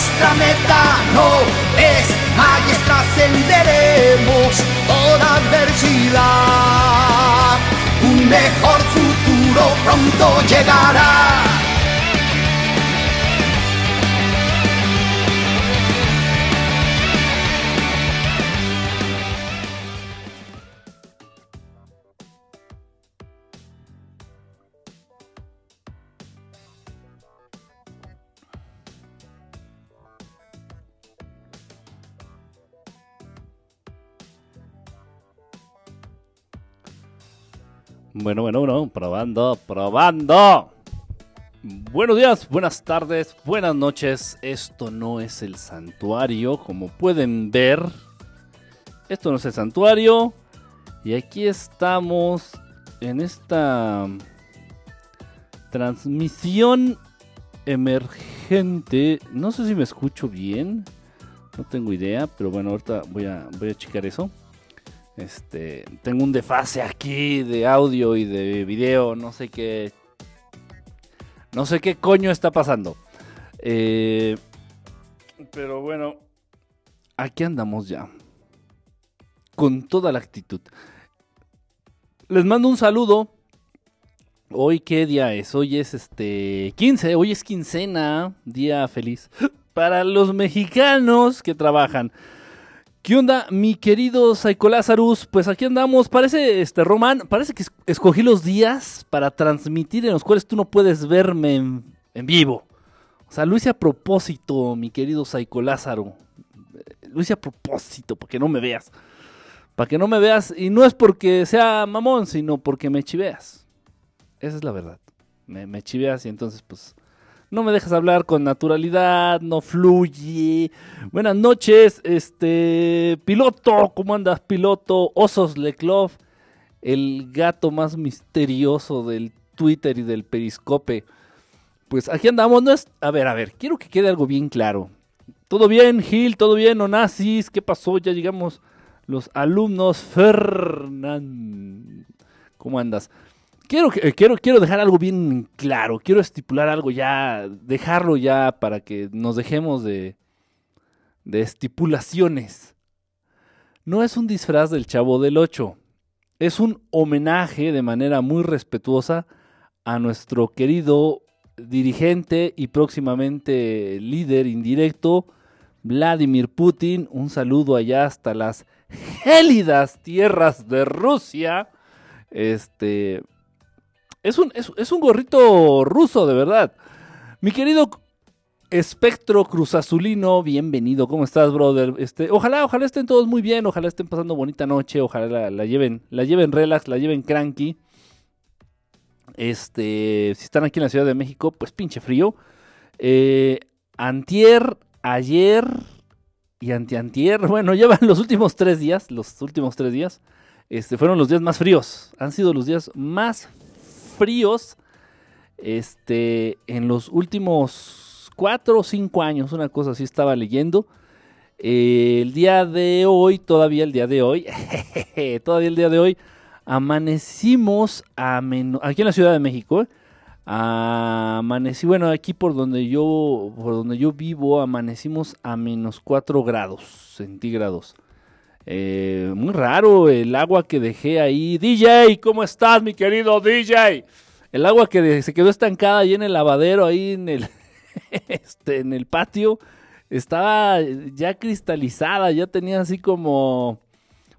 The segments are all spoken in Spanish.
nuestra meta, no es es trascenderemos toda adversidad. Un mejor futuro pronto llegará. Probando. Buenos días, buenas tardes, buenas noches. Esto no es el santuario, como pueden ver. Esto no es el santuario. Y aquí estamos en esta transmisión emergente. No sé si me escucho bien. No tengo idea, pero bueno, ahorita voy a, voy a checar eso. Este, tengo un desfase aquí de audio y de video, no sé qué. No sé qué coño está pasando. Eh, pero bueno, aquí andamos ya. Con toda la actitud. Les mando un saludo. Hoy qué día es? Hoy es este 15, hoy es quincena, día feliz para los mexicanos que trabajan. ¿Qué onda, mi querido Psycho Lazarus? Pues aquí andamos. Parece, este, Román, parece que escogí los días para transmitir en los cuales tú no puedes verme en, vivo. O sea, lo hice a propósito, mi querido Psycho Lázaro. Lo hice a propósito, para que no me veas. Para que no me veas. Y no es porque sea mamón, sino porque me chiveas. Esa es la verdad. Me chiveas y entonces, pues, no me dejas hablar con naturalidad, no fluye. Buenas noches, este piloto, ¿cómo andas, piloto? Osos Leclov, el gato más misterioso del Twitter y del Periscope. Pues aquí andamos, no es... A ver, a ver, quiero que quede algo bien claro. ¿Todo bien, Gil? ¿Todo bien, Onassis? ¿Qué pasó? Ya llegamos los alumnos Fernán. ¿Cómo andas? Quiero, eh, quiero, quiero dejar algo bien claro, quiero estipular algo ya, dejarlo ya para que nos dejemos de, de estipulaciones. No es un disfraz del Chavo del Ocho, es un homenaje de manera muy respetuosa a nuestro querido dirigente y próximamente líder indirecto, Vladimir Putin. Un saludo allá hasta las gélidas tierras de Rusia. Este, es un, es, un gorrito ruso, de verdad. Mi querido Espectro Cruz Azulino, bienvenido. ¿Cómo estás, brother? Este, ojalá, ojalá estén todos muy bien, ojalá estén pasando bonita noche, ojalá la, lleven, la lleven relax, la lleven cranky. Este, si están aquí en la Ciudad de México, pues pinche frío. Eh, antier, ayer y antiantier, bueno, llevan los últimos tres días, los últimos tres días, este, fueron los días más fríos. Han sido los días más fríos este, en los últimos cuatro o cinco años, una cosa así estaba leyendo. Eh, el día de hoy, todavía el día de hoy, todavía el día de hoy, amanecimos a menos, aquí en la Ciudad de México, amanecí, bueno, aquí por donde yo, por donde yo vivo, amanecimos a menos 4 grados centígrados. Eh, muy raro el agua que dejé ahí. DJ, ¿cómo estás, mi querido DJ? El agua que se quedó estancada ahí en el lavadero, ahí en el, este, en el patio, estaba ya cristalizada, ya tenía así como,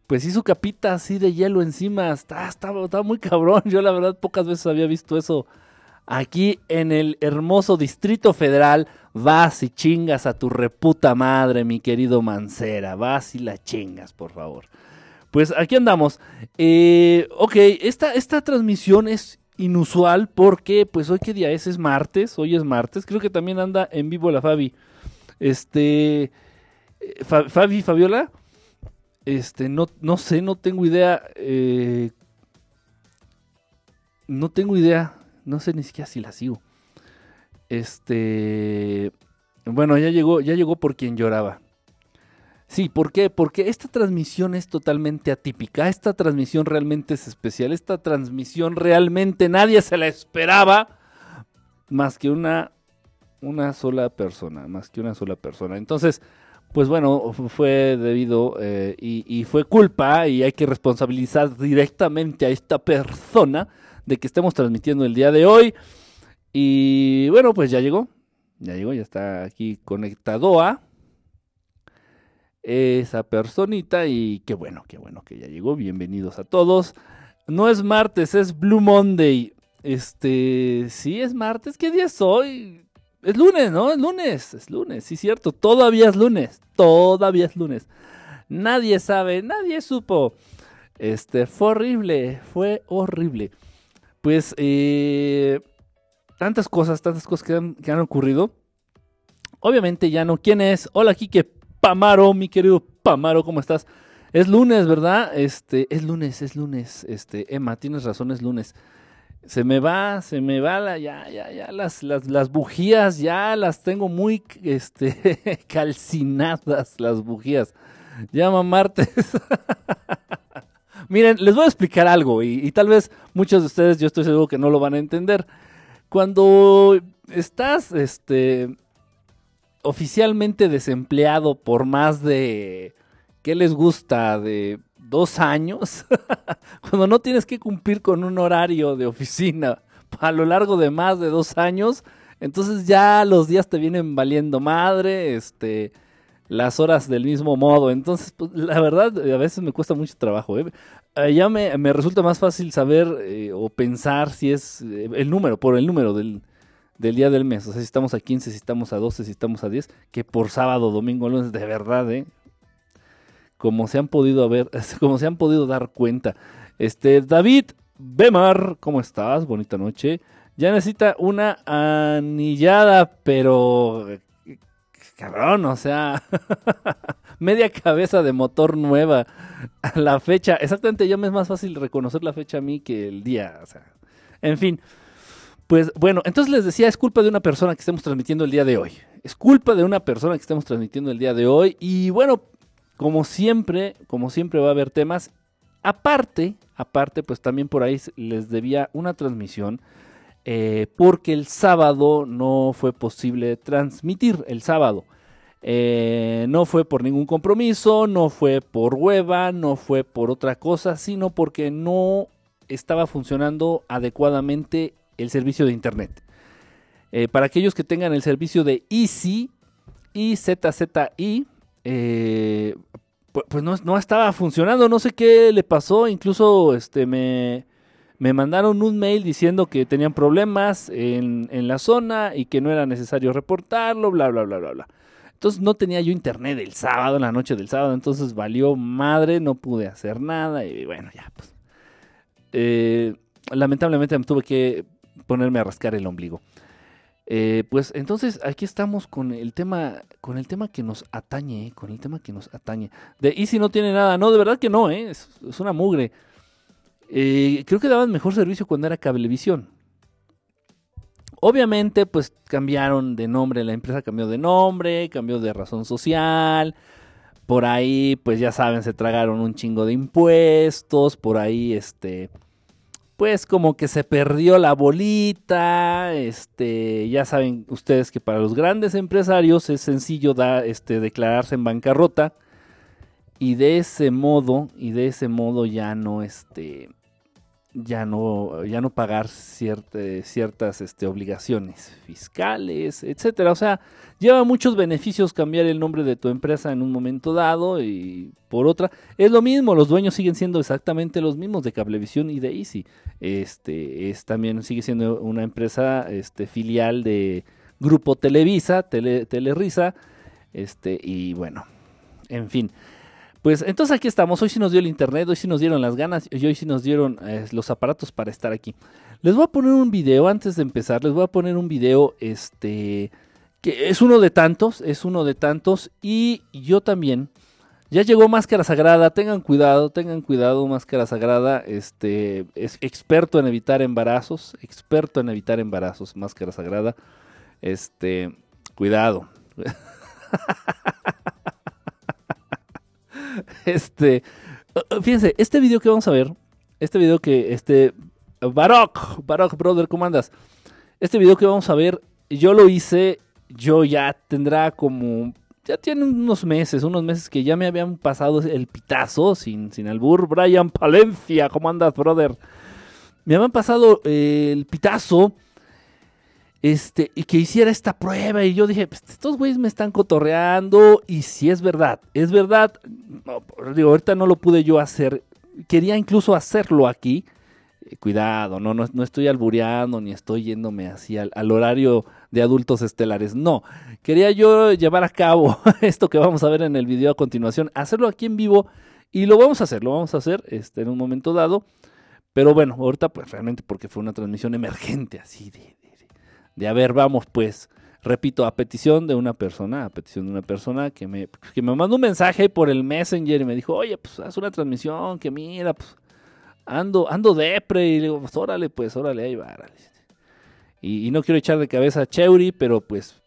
pues sí, su capita así de hielo encima. Estaba, estaba, estaba muy cabrón. Yo la verdad pocas veces había visto eso aquí en el hermoso Distrito Federal vas y chingas a tu reputa madre, mi querido Mancera. Vas y la chingas, por favor. Pues aquí andamos. Eh, ok, esta, esta transmisión es inusual porque, pues hoy qué día es, es martes, hoy es martes. Creo que también anda en vivo la Fabi. Este, eh, Fabi, Fabiola, este, no, no sé, no tengo idea. Eh, no tengo idea, no sé ni siquiera si la sigo. Este. Bueno, ya llegó, ya llegó por quien lloraba. Sí, ¿por qué? Porque esta transmisión es totalmente atípica, esta transmisión realmente es especial, esta transmisión realmente nadie se la esperaba más que una, una sola persona, más que una sola persona. Entonces, pues bueno, fue debido eh, y, y, fue culpa y hay que responsabilizar directamente a esta persona de que estemos transmitiendo el día de hoy. Y bueno, pues ya llegó, ya llegó, ya está aquí conectado a esa personita y qué bueno, qué bueno que ya llegó. Bienvenidos a todos. No es martes, es Blue Monday. Este, sí es martes. ¿Qué día es hoy? Es lunes, ¿no? Es lunes, es lunes, sí cierto. Todavía es lunes, todavía es lunes. Nadie sabe, nadie supo. Este, fue horrible, fue horrible. Pues, eh, tantas cosas, tantas cosas que han, que han ocurrido. Obviamente ya no. ¿Quién es? Hola, Kike Pamaro, mi querido Pamaro, ¿cómo estás? Es lunes, ¿verdad? Este, es lunes, es lunes. Este, Emma, tienes razón, es lunes. Se me va, se me va la, ya, ya, ya, las, las, las bujías, ya las tengo muy, este, calcinadas, las bujías. Llama martes. Miren, les voy a explicar algo y, y tal vez muchos de ustedes, yo estoy seguro que no lo van a entender. Cuando estás, este, oficialmente desempleado por más de, ¿qué les gusta? De dos años, cuando no tienes que cumplir con un horario de oficina a lo largo de más de dos años, entonces ya los días te vienen valiendo madre, este, las horas del mismo modo. Entonces, pues, la verdad, a veces me cuesta mucho trabajo. ¿eh? Eh, ya me, me, resulta más fácil saber eh, o pensar si es eh, el número, por el número del, del día del mes. O sea, si estamos a 15, si estamos a 12, si estamos a 10, que por sábado, domingo, lunes, de verdad, ¿eh? Como se han podido ver, como se han podido dar cuenta. Este, David Bemar, ¿cómo estás? Bonita noche. Ya necesita una anillada, pero cabrón, o sea, media cabeza de motor nueva. La fecha, exactamente, ya me es más fácil reconocer la fecha a mí que el día, o sea, en fin. Pues bueno, entonces les decía, es culpa de una persona que estemos transmitiendo el día de hoy. Es culpa de una persona que estemos transmitiendo el día de hoy. Y bueno, como siempre, como siempre va a haber temas. Aparte, aparte, pues también por ahí les debía una transmisión. Eh, porque el sábado no fue posible transmitir el sábado. Eh, no fue por ningún compromiso, no fue por hueva, no fue por otra cosa, sino porque no estaba funcionando adecuadamente el servicio de internet. Eh, para aquellos que tengan el servicio de Easy, IZZI, eh, pues, no, no, estaba funcionando, no sé qué le pasó, incluso este, me, me mandaron un mail diciendo que tenían problemas en, en, la zona y que no era necesario reportarlo, bla, bla, bla, bla, bla. Entonces no tenía yo internet el sábado, en la noche del sábado, entonces valió madre, no pude hacer nada y bueno, ya pues. Eh, lamentablemente me tuve que ponerme a rascar el ombligo. Eh, pues entonces aquí estamos con el tema, con el tema que nos atañe, eh, con el tema que nos atañe. De Easy no tiene nada, no, de verdad que no, ¿eh? es, es una mugre. Eh, creo que daban mejor servicio cuando era Cablevisión. Obviamente, pues cambiaron de nombre, la empresa cambió de nombre, cambió de razón social. Por ahí, pues ya saben, se tragaron un chingo de impuestos. Por ahí, este, pues como que se perdió la bolita, este, ya saben ustedes que para los grandes empresarios es sencillo da, este, declararse en bancarrota y de ese modo, y de ese modo ya no, este, ya no, ya no pagar ciertas este, obligaciones fiscales, etcétera. O sea, lleva muchos beneficios cambiar el nombre de tu empresa en un momento dado y por otra. Es lo mismo, los dueños siguen siendo exactamente los mismos de Cablevisión y de Easy. Este, es también sigue siendo una empresa este, filial de Grupo Televisa, Tele, Telerisa, este, y bueno, en fin. Pues entonces aquí estamos, hoy sí nos dio el internet, hoy sí nos dieron las ganas y hoy sí nos dieron eh, los aparatos para estar aquí. Les voy a poner un video antes de empezar, les voy a poner un video este que es uno de tantos, es uno de tantos y yo también ya llegó Máscara Sagrada, tengan cuidado, tengan cuidado, Máscara Sagrada, este es experto en evitar embarazos, experto en evitar embarazos, Máscara Sagrada. Este, cuidado. Este, uh, fíjense, este video que vamos a ver, este video que, este, Baroc, Baroc, brother, ¿cómo andas? Este video que vamos a ver, yo lo hice, yo ya tendrá como, ya tiene unos meses, unos meses que ya me habían pasado el pitazo, sin, sin albur, Brian Palencia, ¿cómo andas, brother? Me habían pasado eh, el pitazo este, y que hiciera esta prueba. Y yo dije, pues, estos güeyes me están cotorreando. Y si es verdad, es verdad. digo, ahorita no lo pude yo hacer. Quería incluso hacerlo aquí. Eh, cuidado, no, no, estoy albureando ni estoy yéndome así al, horario de adultos estelares. No, quería yo llevar a cabo esto que vamos a ver en el video a continuación, hacerlo aquí en vivo y lo vamos a hacer, lo vamos a hacer este, en un momento dado. Pero bueno, ahorita pues realmente porque fue una transmisión emergente así de, de a ver, vamos pues, repito, a petición de una persona, a petición de una persona que me, que me mandó un mensaje por el Messenger y me dijo, oye, pues haz una transmisión, que mira, pues ando, ando depre, y le digo, pues órale, pues órale, ahí va, Y, y, no quiero echar de cabeza a Cheuri, pero pues,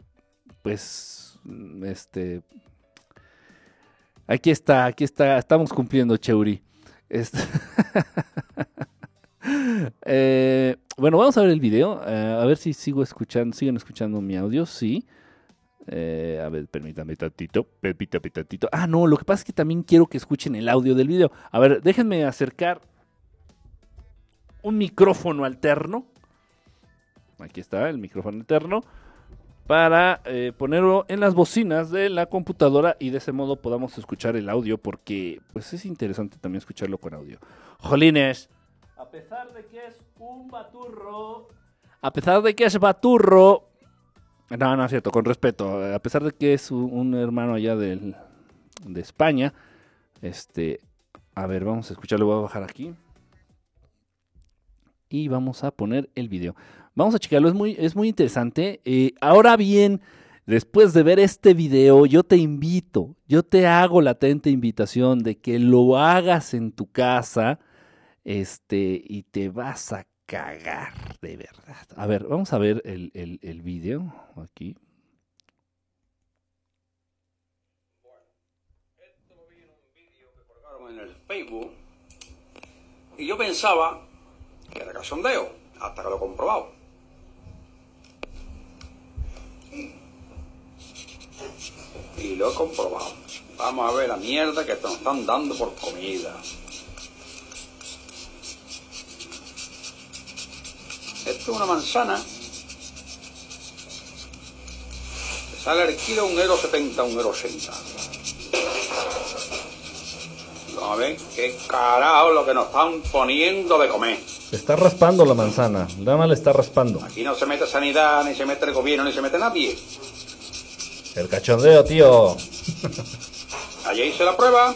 pues, este, aquí está, aquí está, estamos cumpliendo Cheuri. Este eh, bueno, vamos a ver el video. Eh, a ver si sigo escuchando, siguen escuchando mi audio. Sí. Eh, a ver, permítame tantito. Permítame tantito. Ah, no, lo que pasa es que también quiero que escuchen el audio del video. A ver, déjenme acercar un micrófono alterno. Aquí está el micrófono alterno. Para ponerlo en las bocinas de la computadora y de ese modo podamos escuchar el audio porque pues es interesante también escucharlo con audio. Jolines, a pesar de que es un baturro. A pesar de que es baturro. No, no es cierto, con respeto. A pesar de que es un, hermano allá de España. Este. A ver, vamos a escucharlo. Voy a bajar aquí. Y vamos a poner el video. Vamos a checarlo, es muy, es muy interesante. Eh, ahora bien, después de ver este video, yo te invito, yo te hago la atenta invitación de que lo hagas en tu casa este, y te vas a cagar, de verdad. A ver, vamos a ver el, el, video aquí. Esto lo en un vídeo que colgaron en el Facebook y yo pensaba que era cachondeo, hasta que lo he comprobado. Y lo he comprobado. Vamos a ver la mierda que te nos están dando por comida. Esto es una manzana. sale el kilo un euro setenta, un euro ochenta. Vamos a ver qué carajo lo que nos están poniendo de comer. Está raspando la manzana, más le está raspando. Aquí no se mete sanidad, ni se mete el gobierno, ni se mete nadie. El cachondeo, tío. Allí hice la prueba.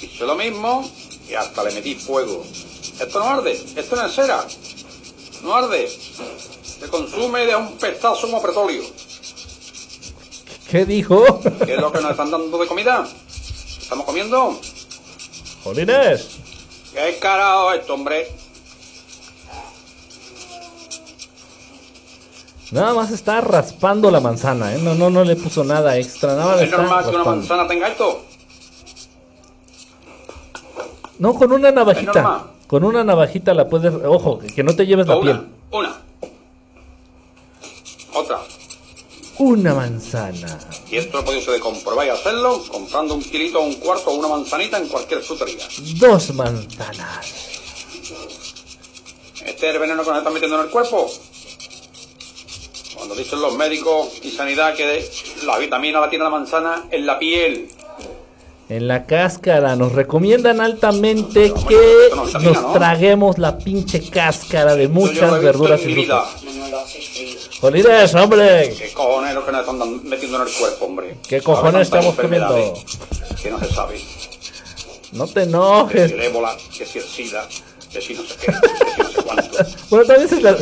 Hice lo mismo y hasta le metí fuego. Esto no arde, esto no es cera. No arde. Se consume de un pestazo como petróleo. ¿Qué dijo? ¿Qué es lo que nos están dando de comida? ¿Estamos comiendo? Jolines. ¿Qué carajo esto, hombre? Nada más está raspando la manzana, ¿eh? No, no, no le puso nada extra. Nada ¿Es normal que una manzana tenga esto? No, con una navajita. Con una navajita la puedes. Ojo, que no te lleves la piel. Una. Otra. Una manzana. Y esto lo podéis comprobar y hacerlo comprando un kilito un cuarto o una manzanita en cualquier frutería. Dos manzanas. Este es el veneno que nos están metiendo en el cuerpo. Cuando dicen los médicos y sanidad que la vitamina la tiene la manzana en la piel en la cáscara. Nos recomiendan altamente que nos traguemos la pinche cáscara de muchas verduras y frutas. Jolides, hombre. ¿Qué cojones es lo que nos están metiendo en el cuerpo, hombre? ¿Qué cojones estamos comiendo? Que no se sabe. No te enojes. Que si el ébola, que si el sida, que si no sé qué, que si no sé cuánto. bueno, también se, la...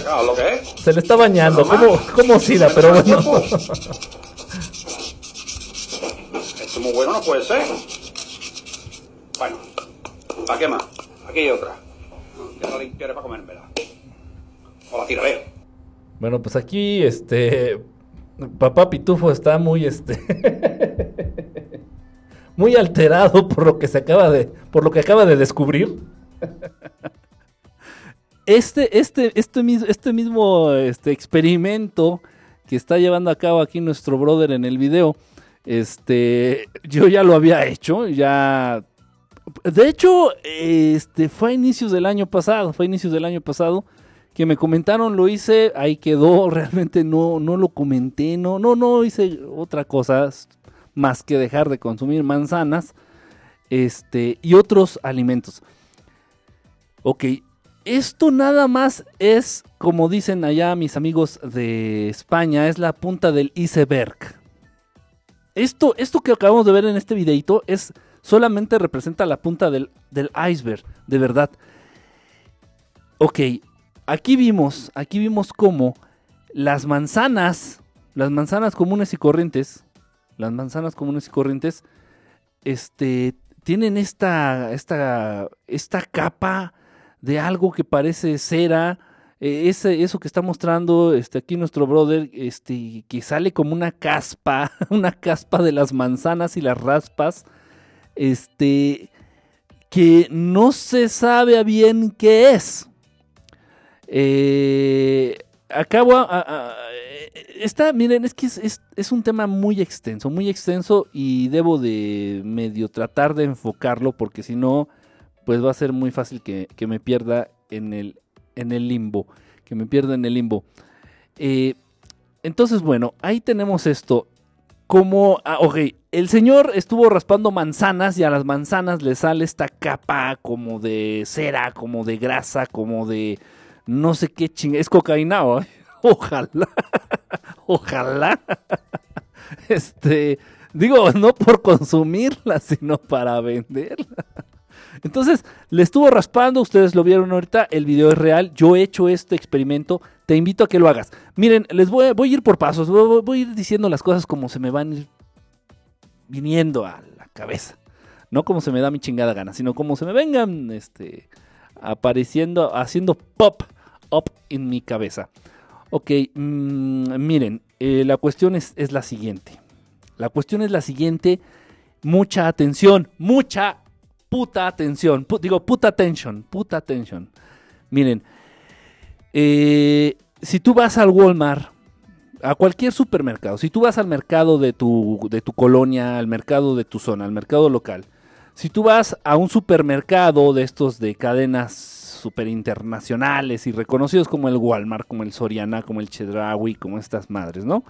se le está bañando. ¿Cómo, cómo sida? Pero bueno. Esto muy bueno no puede ser. Bueno, ¿para qué más? Aquí hay otra. Ya la limpiaré para comérmela. O la tiraré. Bueno, pues aquí, este. Papá Pitufo está muy, este. muy alterado por lo que se acaba de, por lo que acaba de descubrir. Este, este, este, mis- este mismo este experimento que está llevando a cabo aquí nuestro brother en el video, este, yo ya lo había hecho, ya, de hecho, este, fue a inicios del año pasado, fue a inicios del año pasado que me comentaron, lo hice, ahí quedó, realmente no, no lo comenté, no, no, no hice otra cosa más que dejar de consumir manzanas, este, y otros alimentos. Ok, esto nada más es, como dicen allá mis amigos de España, es la punta del iceberg. Esto, esto que acabamos de ver en este videito es solamente representa la punta del, del iceberg, de verdad. Ok, aquí vimos, aquí vimos cómo las manzanas, las manzanas comunes y corrientes, las manzanas comunes y corrientes, este, tienen esta, esta, esta capa de algo que parece cera, eh, ese, eso que está mostrando este, aquí nuestro brother, este, que sale como una caspa, una caspa de las manzanas y las raspas, este, que no se sabe bien qué es. Eh, acabo a, a- a- está, miren, es que es, un tema muy extenso, muy extenso y debo de medio tratar de enfocarlo porque si no, pues va a ser muy fácil que, que me pierda en el, en el limbo, que me pierda en el limbo. Eh, entonces, bueno, ahí tenemos esto. Como, ah, ok, el señor estuvo raspando manzanas y a las manzanas le sale esta capa como de cera, como de grasa, como de no sé qué ching... Es cocaína. Ojalá. Ojalá. Este, digo, no por consumirla, sino para venderla. Entonces, le estuvo raspando, ustedes lo vieron ahorita, el video es real, yo he hecho este experimento, te invito a que lo hagas. Miren, les voy, a ir por pasos, voy, voy a ir diciendo las cosas como se me van viniendo a la cabeza. No como se me da mi chingada gana, sino como se me vengan este, apareciendo, haciendo pop up en mi cabeza. Ok, mm, miren, eh, la cuestión es, es la siguiente. La cuestión es la siguiente. Mucha atención, mucha puta atención. Digo, puta atención, puta atención. Miren, eh, si tú vas al Walmart, a cualquier supermercado, si tú vas al mercado de tu, de tu colonia, al mercado de tu zona, al mercado local, si tú vas a un supermercado de estos de cadenas super internacionales y reconocidos como el Walmart, como el Soriana, como el Chedraui, como estas madres, ¿no?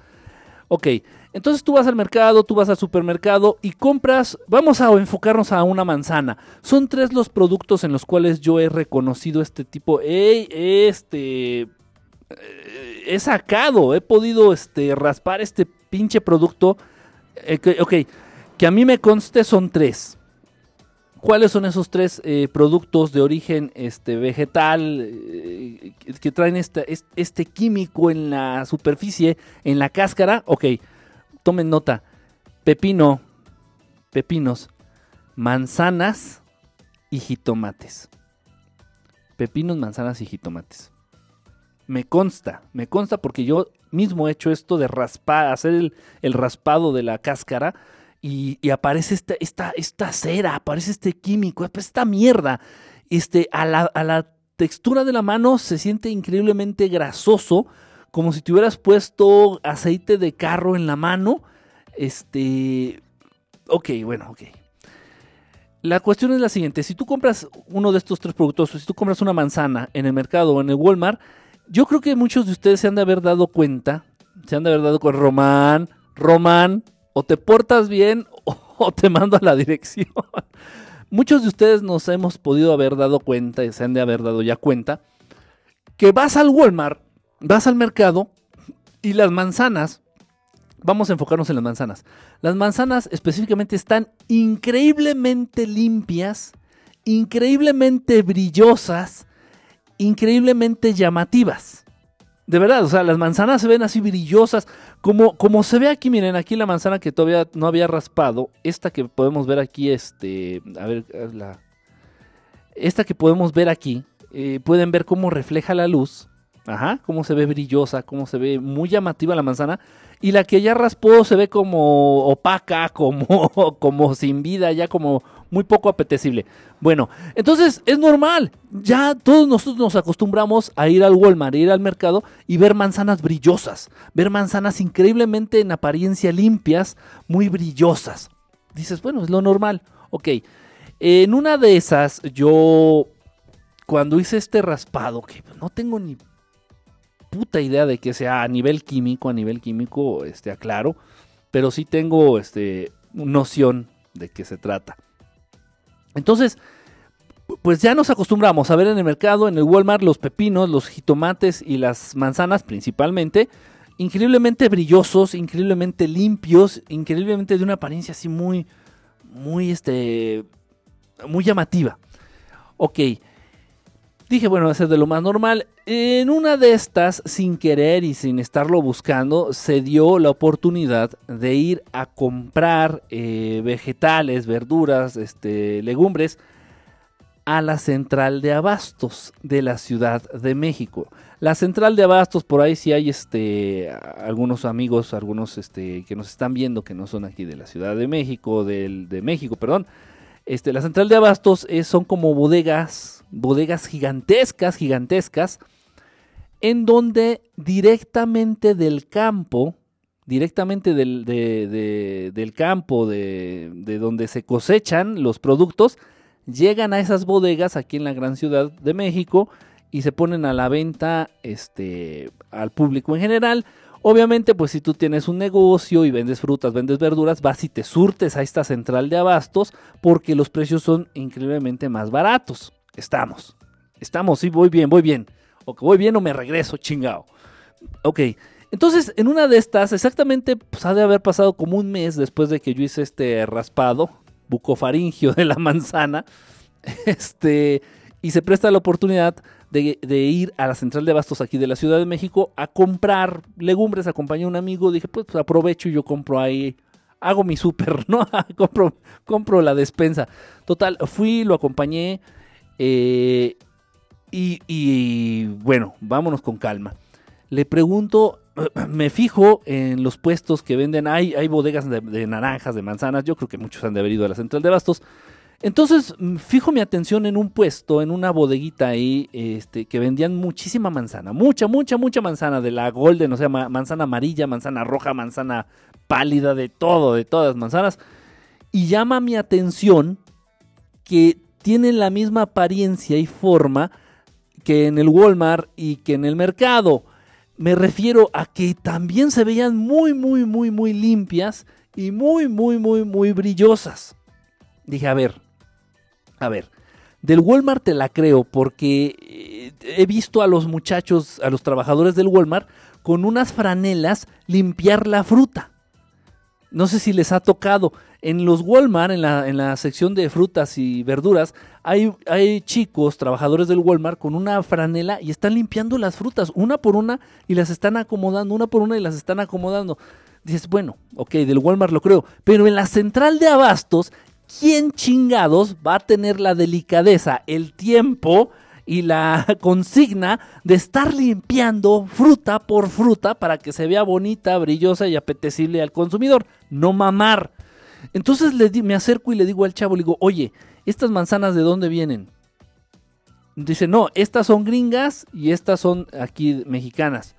Ok, entonces tú vas al mercado, tú vas al supermercado y compras, vamos a enfocarnos a una manzana. Son tres los productos en los cuales yo he reconocido este tipo, hey, este, eh, he sacado, he podido este, raspar este pinche producto. eh, ok, que a mí me conste son tres. ¿Cuáles son esos tres eh, productos de origen este, vegetal eh, que- traen este químico en la superficie, en la cáscara? Ok, tomen nota. Pepino, pepinos, manzanas y jitomates. Pepinos, manzanas y jitomates. Me consta, me consta porque yo mismo he hecho esto de raspar, hacer el raspado de la cáscara y, aparece esta, esta, esta cera, aparece este químico, pues esta mierda. Este, a, la, a la textura de la mano se siente increíblemente grasoso, como si te hubieras puesto aceite de carro en la mano. Este, ok, bueno, ok. La cuestión es la siguiente, si tú compras uno de estos tres productos, si tú compras una manzana en el mercado o en el Walmart, yo creo que muchos de ustedes se han de haber dado cuenta, se han de haber dado cuenta, Román, Román, o te portas bien o, te mando a la dirección. Muchos de ustedes nos hemos podido haber dado cuenta y se han de haber dado ya cuenta que vas al Walmart, vas al mercado y las manzanas, vamos a enfocarnos en las manzanas. Las manzanas específicamente están increíblemente limpias, increíblemente brillosas, increíblemente llamativas. De verdad, o sea, las manzanas se ven así brillosas, como, como se ve aquí, miren, aquí la manzana que todavía no había raspado, esta que podemos ver aquí, este, a ver, la, esta que podemos ver aquí, eh, pueden ver cómo refleja la luz, Ajá, cómo se ve brillosa, cómo se ve muy llamativa la manzana. Y la que ya raspó se ve como opaca, como, como sin vida, ya como muy poco apetecible. Bueno, entonces es normal. Ya todos nosotros nos acostumbramos a ir al Walmart, ir al mercado y ver manzanas brillosas. Ver manzanas increíblemente en apariencia limpias, muy brillosas. Dices, bueno, es lo normal. Ok. En una de esas, yo, cuando hice este raspado, que no tengo ni puta idea de que sea a nivel químico, a nivel químico, este, aclaro, pero sí tengo este, noción de qué se trata. Entonces, pues ya nos acostumbramos a ver en el mercado, en el Walmart, los pepinos, los jitomates y las manzanas principalmente, increíblemente brillosos, increíblemente limpios, increíblemente de una apariencia así muy, muy, este, muy llamativa. Ok, Dije, bueno, va a ser de lo más normal. En una de estas, sin querer y sin estarlo buscando, se dio la oportunidad de ir a comprar eh, vegetales, verduras, este, legumbres a la central de abastos de la Ciudad de México. La central de abastos, por ahí sí hay este, algunos amigos, algunos este, que nos están viendo que no son aquí de la Ciudad de México, del, de México, perdón. Este, la central de abastos son como bodegas bodegas gigantescas, gigantescas, en donde directamente del campo, directamente del, del campo de, de, donde se cosechan los productos, llegan a esas bodegas aquí en la gran ciudad de México y se ponen a la venta este, al público en general. Obviamente, pues si tú tienes un negocio y vendes frutas, vendes verduras, vas y te surtes a esta central de abastos porque los precios son increíblemente más baratos. Estamos. Estamos, sí, voy bien, voy bien. O que voy bien o me regreso, chingado. Ok. Entonces, en una de estas, exactamente, pues ha de haber pasado como un mes después de que yo hice este raspado bucofaringio de la manzana. Este, y se presta la oportunidad de, ir a la central de bastos aquí de la Ciudad de México a comprar legumbres. Acompañé a un amigo, dije, pues, pues aprovecho y yo compro ahí, hago mi súper, ¿no? compro, compro la despensa. Total, fui, lo acompañé. Eh, y, bueno, vámonos con calma. Le pregunto, me fijo en los puestos que venden, hay, hay bodegas de, naranjas, de manzanas, yo creo que muchos han de haber ido a la central de bastos. Entonces, mm, fijo mi atención en un puesto, en una bodeguita ahí, este, que vendían muchísima manzana, mucha, mucha, mucha manzana, de la golden, o sea, manzana amarilla, manzana roja, manzana pálida, de todo, de todas las manzanas. Y llama mi atención que tienen la misma apariencia y forma que en el Walmart y que en el mercado. Me refiero a que también se veían muy, muy, muy, muy limpias y muy, muy, muy, muy brillosas. Dije, a ver, a ver, del Walmart te la creo porque eh, he visto a los muchachos, a los trabajadores del Walmart, con unas franelas limpiar la fruta. No sé si les ha tocado. En los Walmart, en la, en la sección de frutas y verduras, hay, hay, chicos, trabajadores del Walmart, con una franela y están limpiando las frutas una por una y las están acomodando, una por una y las están acomodando. Dices, bueno, ok, del Walmart lo creo, pero en la central de abastos, ¿quién chingados va a tener la delicadeza, el tiempo y la consigna de estar limpiando fruta por fruta para que se vea bonita, brillosa y apetecible al consumidor? No mamar. Entonces le me acerco y le digo al chavo, digo, oye, ¿estas manzanas de dónde vienen? Dice, no, estas son gringas y estas son aquí mexicanas.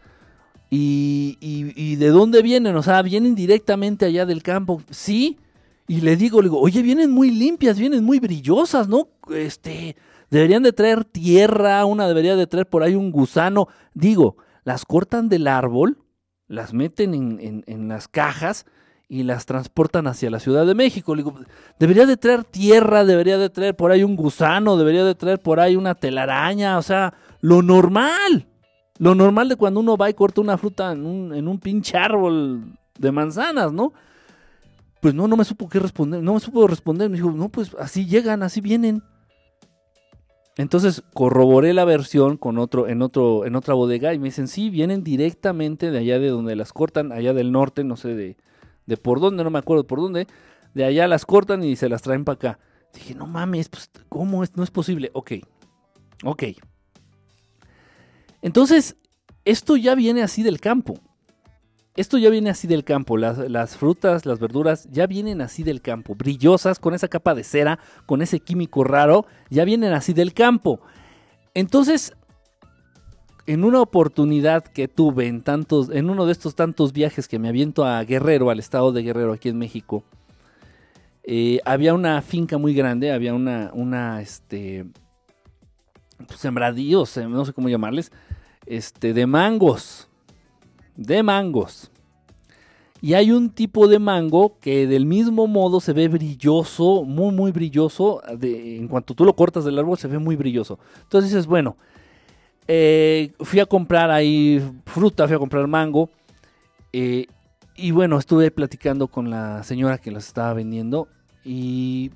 Y, de dónde vienen? O sea, vienen directamente allá del campo. Sí. Y le digo, le digo, oye, vienen muy limpias, vienen muy brillosas, ¿no? Este, deberían de traer tierra, una debería de traer por ahí un gusano. Digo, las cortan del árbol, las meten en, en las cajas y las transportan hacia la Ciudad de México. digo, debería de traer tierra, debería de traer por ahí un gusano, debería de traer por ahí una telaraña, o sea, lo normal. Lo normal de cuando uno va y corta una fruta en un, en un pinche árbol de manzanas, ¿no? Pues no, no me supo qué responder, no me supo responder. Me dijo, no, pues así llegan, así vienen. Entonces corroboré la versión con otro, en, otro, en otra bodega y me dicen, sí, vienen directamente de allá de donde las cortan, allá del norte, no sé, de, de por dónde, no me acuerdo por dónde, de allá las cortan y se las traen para acá. Dije, no mames, pues, ¿cómo es? No es posible. Ok, ok. Entonces, esto ya viene así del campo. Esto ya viene así del campo. Las, las, frutas, las verduras ya vienen así del campo. Brillosas, con esa capa de cera, con ese químico raro, ya vienen así del campo. Entonces, en una oportunidad que tuve en tantos, en uno de estos tantos viajes que me aviento a Guerrero, al estado de Guerrero, aquí en México, eh, había una finca muy grande, había una, una, este, pues, sembradíos, no sé cómo llamarles, este, de mangos, de mangos. Y hay un tipo de mango que del mismo modo se ve brilloso, muy, muy brilloso. en cuanto tú lo cortas del árbol, se ve muy brilloso. Entonces dices, bueno, eh, fui a comprar ahí fruta, fui a comprar mango. Eh, y bueno, estuve platicando con la señora que los estaba vendiendo. Y,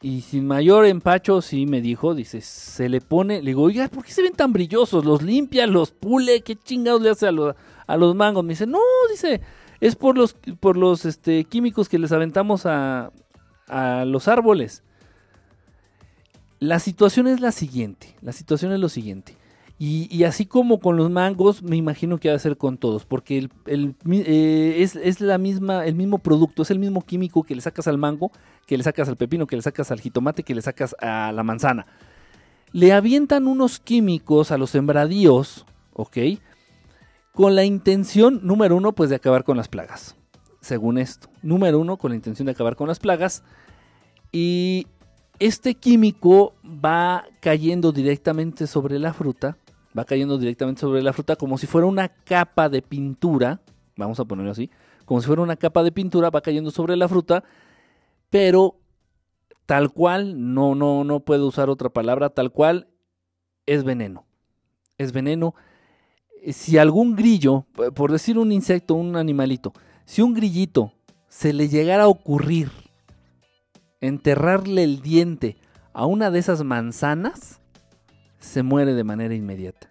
y sin mayor empacho, sí me dijo, dice, se le pone, le digo, oiga, ¿por qué se ven tan brillosos? Los limpia, los pule, ¿qué chingados le hace a los, a los mangos? Me dice, no, dice, es por los, por los este, químicos que les aventamos a, a los árboles. La situación es la siguiente, la situación es lo siguiente. Y, así como con los mangos, me imagino que va a ser con todos, porque eh, es, la misma, el mismo producto, es el mismo químico que le sacas al mango, que le sacas al pepino, que le sacas al jitomate, que le sacas a la manzana. Le avientan unos químicos a los sembradíos, ¿ok? Con la intención, número uno, pues de acabar con las plagas, según esto. Número uno, con la intención de acabar con las plagas. Y este químico va cayendo directamente sobre la fruta va cayendo directamente sobre la fruta como si fuera una capa de pintura, vamos a ponerlo así, como si fuera una capa de pintura, va cayendo sobre la fruta, pero tal cual, no, no, no puedo usar otra palabra, tal cual es veneno. Es veneno. Si algún grillo, por decir un insecto, un animalito, si un grillito se le llegara a ocurrir enterrarle el diente a una de esas manzanas, se muere de manera inmediata.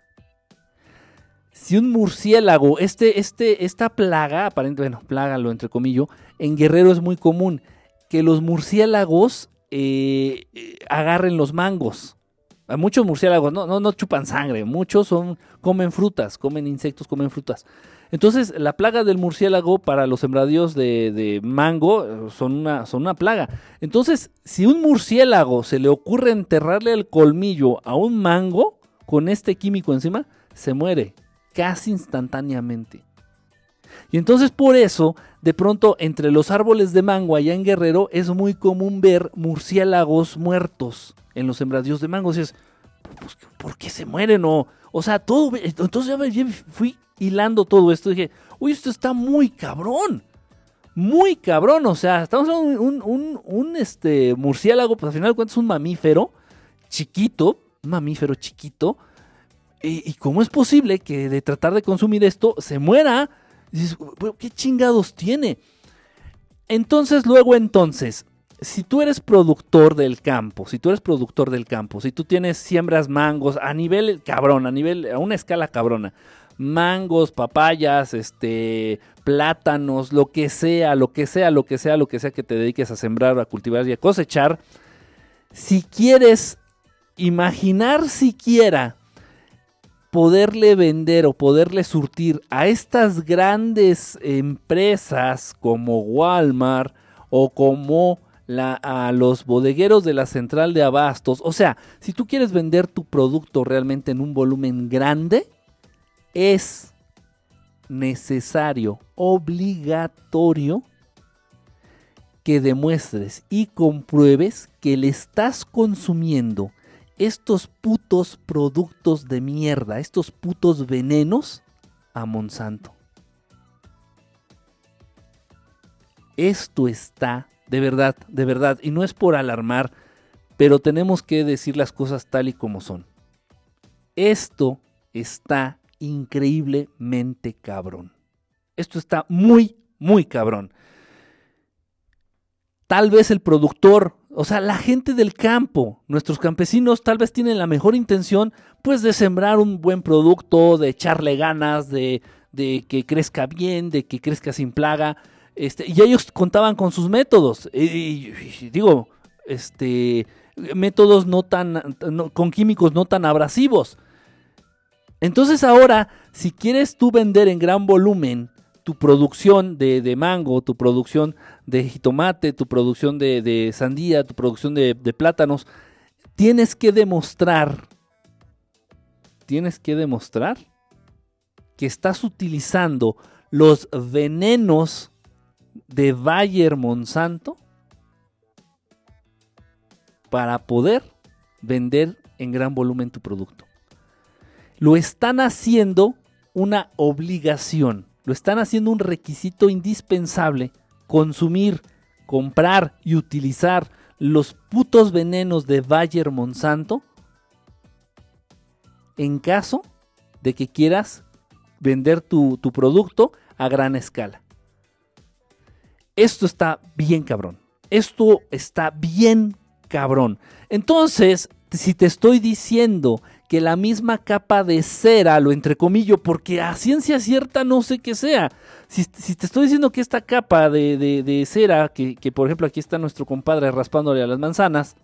Si un murciélago, este, este, esta plaga, aparentemente, bueno, plaga lo entre comillas, en Guerrero es muy común que los murciélagos eh, agarren los mangos. Muchos murciélagos no, no, no chupan sangre, muchos son, comen frutas, comen insectos, comen frutas. Entonces, la plaga del murciélago para los sembradíos de, mango eh, son una, son una plaga. Entonces, si un murciélago se le ocurre enterrarle el colmillo a un mango con este químico encima, se muere casi instantáneamente. Y entonces por eso, de pronto, entre los árboles de mango allá en Guerrero, es muy común ver murciélagos muertos en los sembradíos de mango. es, pues, ¿por qué se mueren? O, o sea, todo. Entonces ya fui hilando todo esto, dije, uy, esto está muy cabrón. Muy cabrón, o sea, estamos hablando un, un, este, murciélago, pues al final de cuentas es un mamífero chiquito, un mamífero chiquito. ¿Y, cómo es posible que de tratar de consumir esto se muera? dices, ¿qué chingados tiene? Entonces, luego entonces, si tú eres productor del campo, si tú eres productor del campo, si tú tienes siembras mangos a nivel cabrón, a nivel, a una escala cabrona, mangos, papayas, este, plátanos, lo que sea, lo que sea, lo que sea, lo que sea que te dediques a sembrar, a cultivar y a cosechar, si quieres imaginar siquiera poderle vender o poderle surtir a estas grandes empresas como Walmart o como a los bodegueros de la central de abastos, o sea, si tú quieres vender tu producto realmente en un volumen grande, es necesario, obligatorio, que demuestres y compruebes que le estás consumiendo estos putos productos de mierda, estos putos venenos a Monsanto. Esto está, de verdad, de verdad, y no es por alarmar, pero tenemos que decir las cosas tal y como son. Esto está increíblemente cabrón. Esto está muy, muy cabrón. Tal vez el productor, o sea, la gente del campo, nuestros campesinos tal vez tienen la mejor intención, pues de sembrar un buen producto, de echarle ganas, de, que crezca bien, de que crezca sin plaga. Este, y ellos contaban con sus métodos. Y, digo, este, métodos no tan, con químicos no tan abrasivos. Entonces ahora, si quieres tú vender en gran volumen tu producción de, de mango, tu producción de jitomate, tu producción de, de sandía, tu producción de, de plátanos, tienes que demostrar, tienes que demostrar que estás utilizando los venenos de Bayer Monsanto para poder vender en gran volumen tu producto. Lo están haciendo una obligación, lo están haciendo un requisito indispensable, consumir, comprar y utilizar los putos venenos de Bayer Monsanto en caso de que quieras vender tu, tu producto a gran escala. Esto está bien cabrón. Esto está bien cabrón. Entonces, si te estoy diciendo que la misma capa de cera, lo entrecomillo, porque a ciencia cierta no sé qué sea. Si, te estoy diciendo que esta capa de, cera, que, por ejemplo aquí está nuestro compadre raspándole a las manzanas,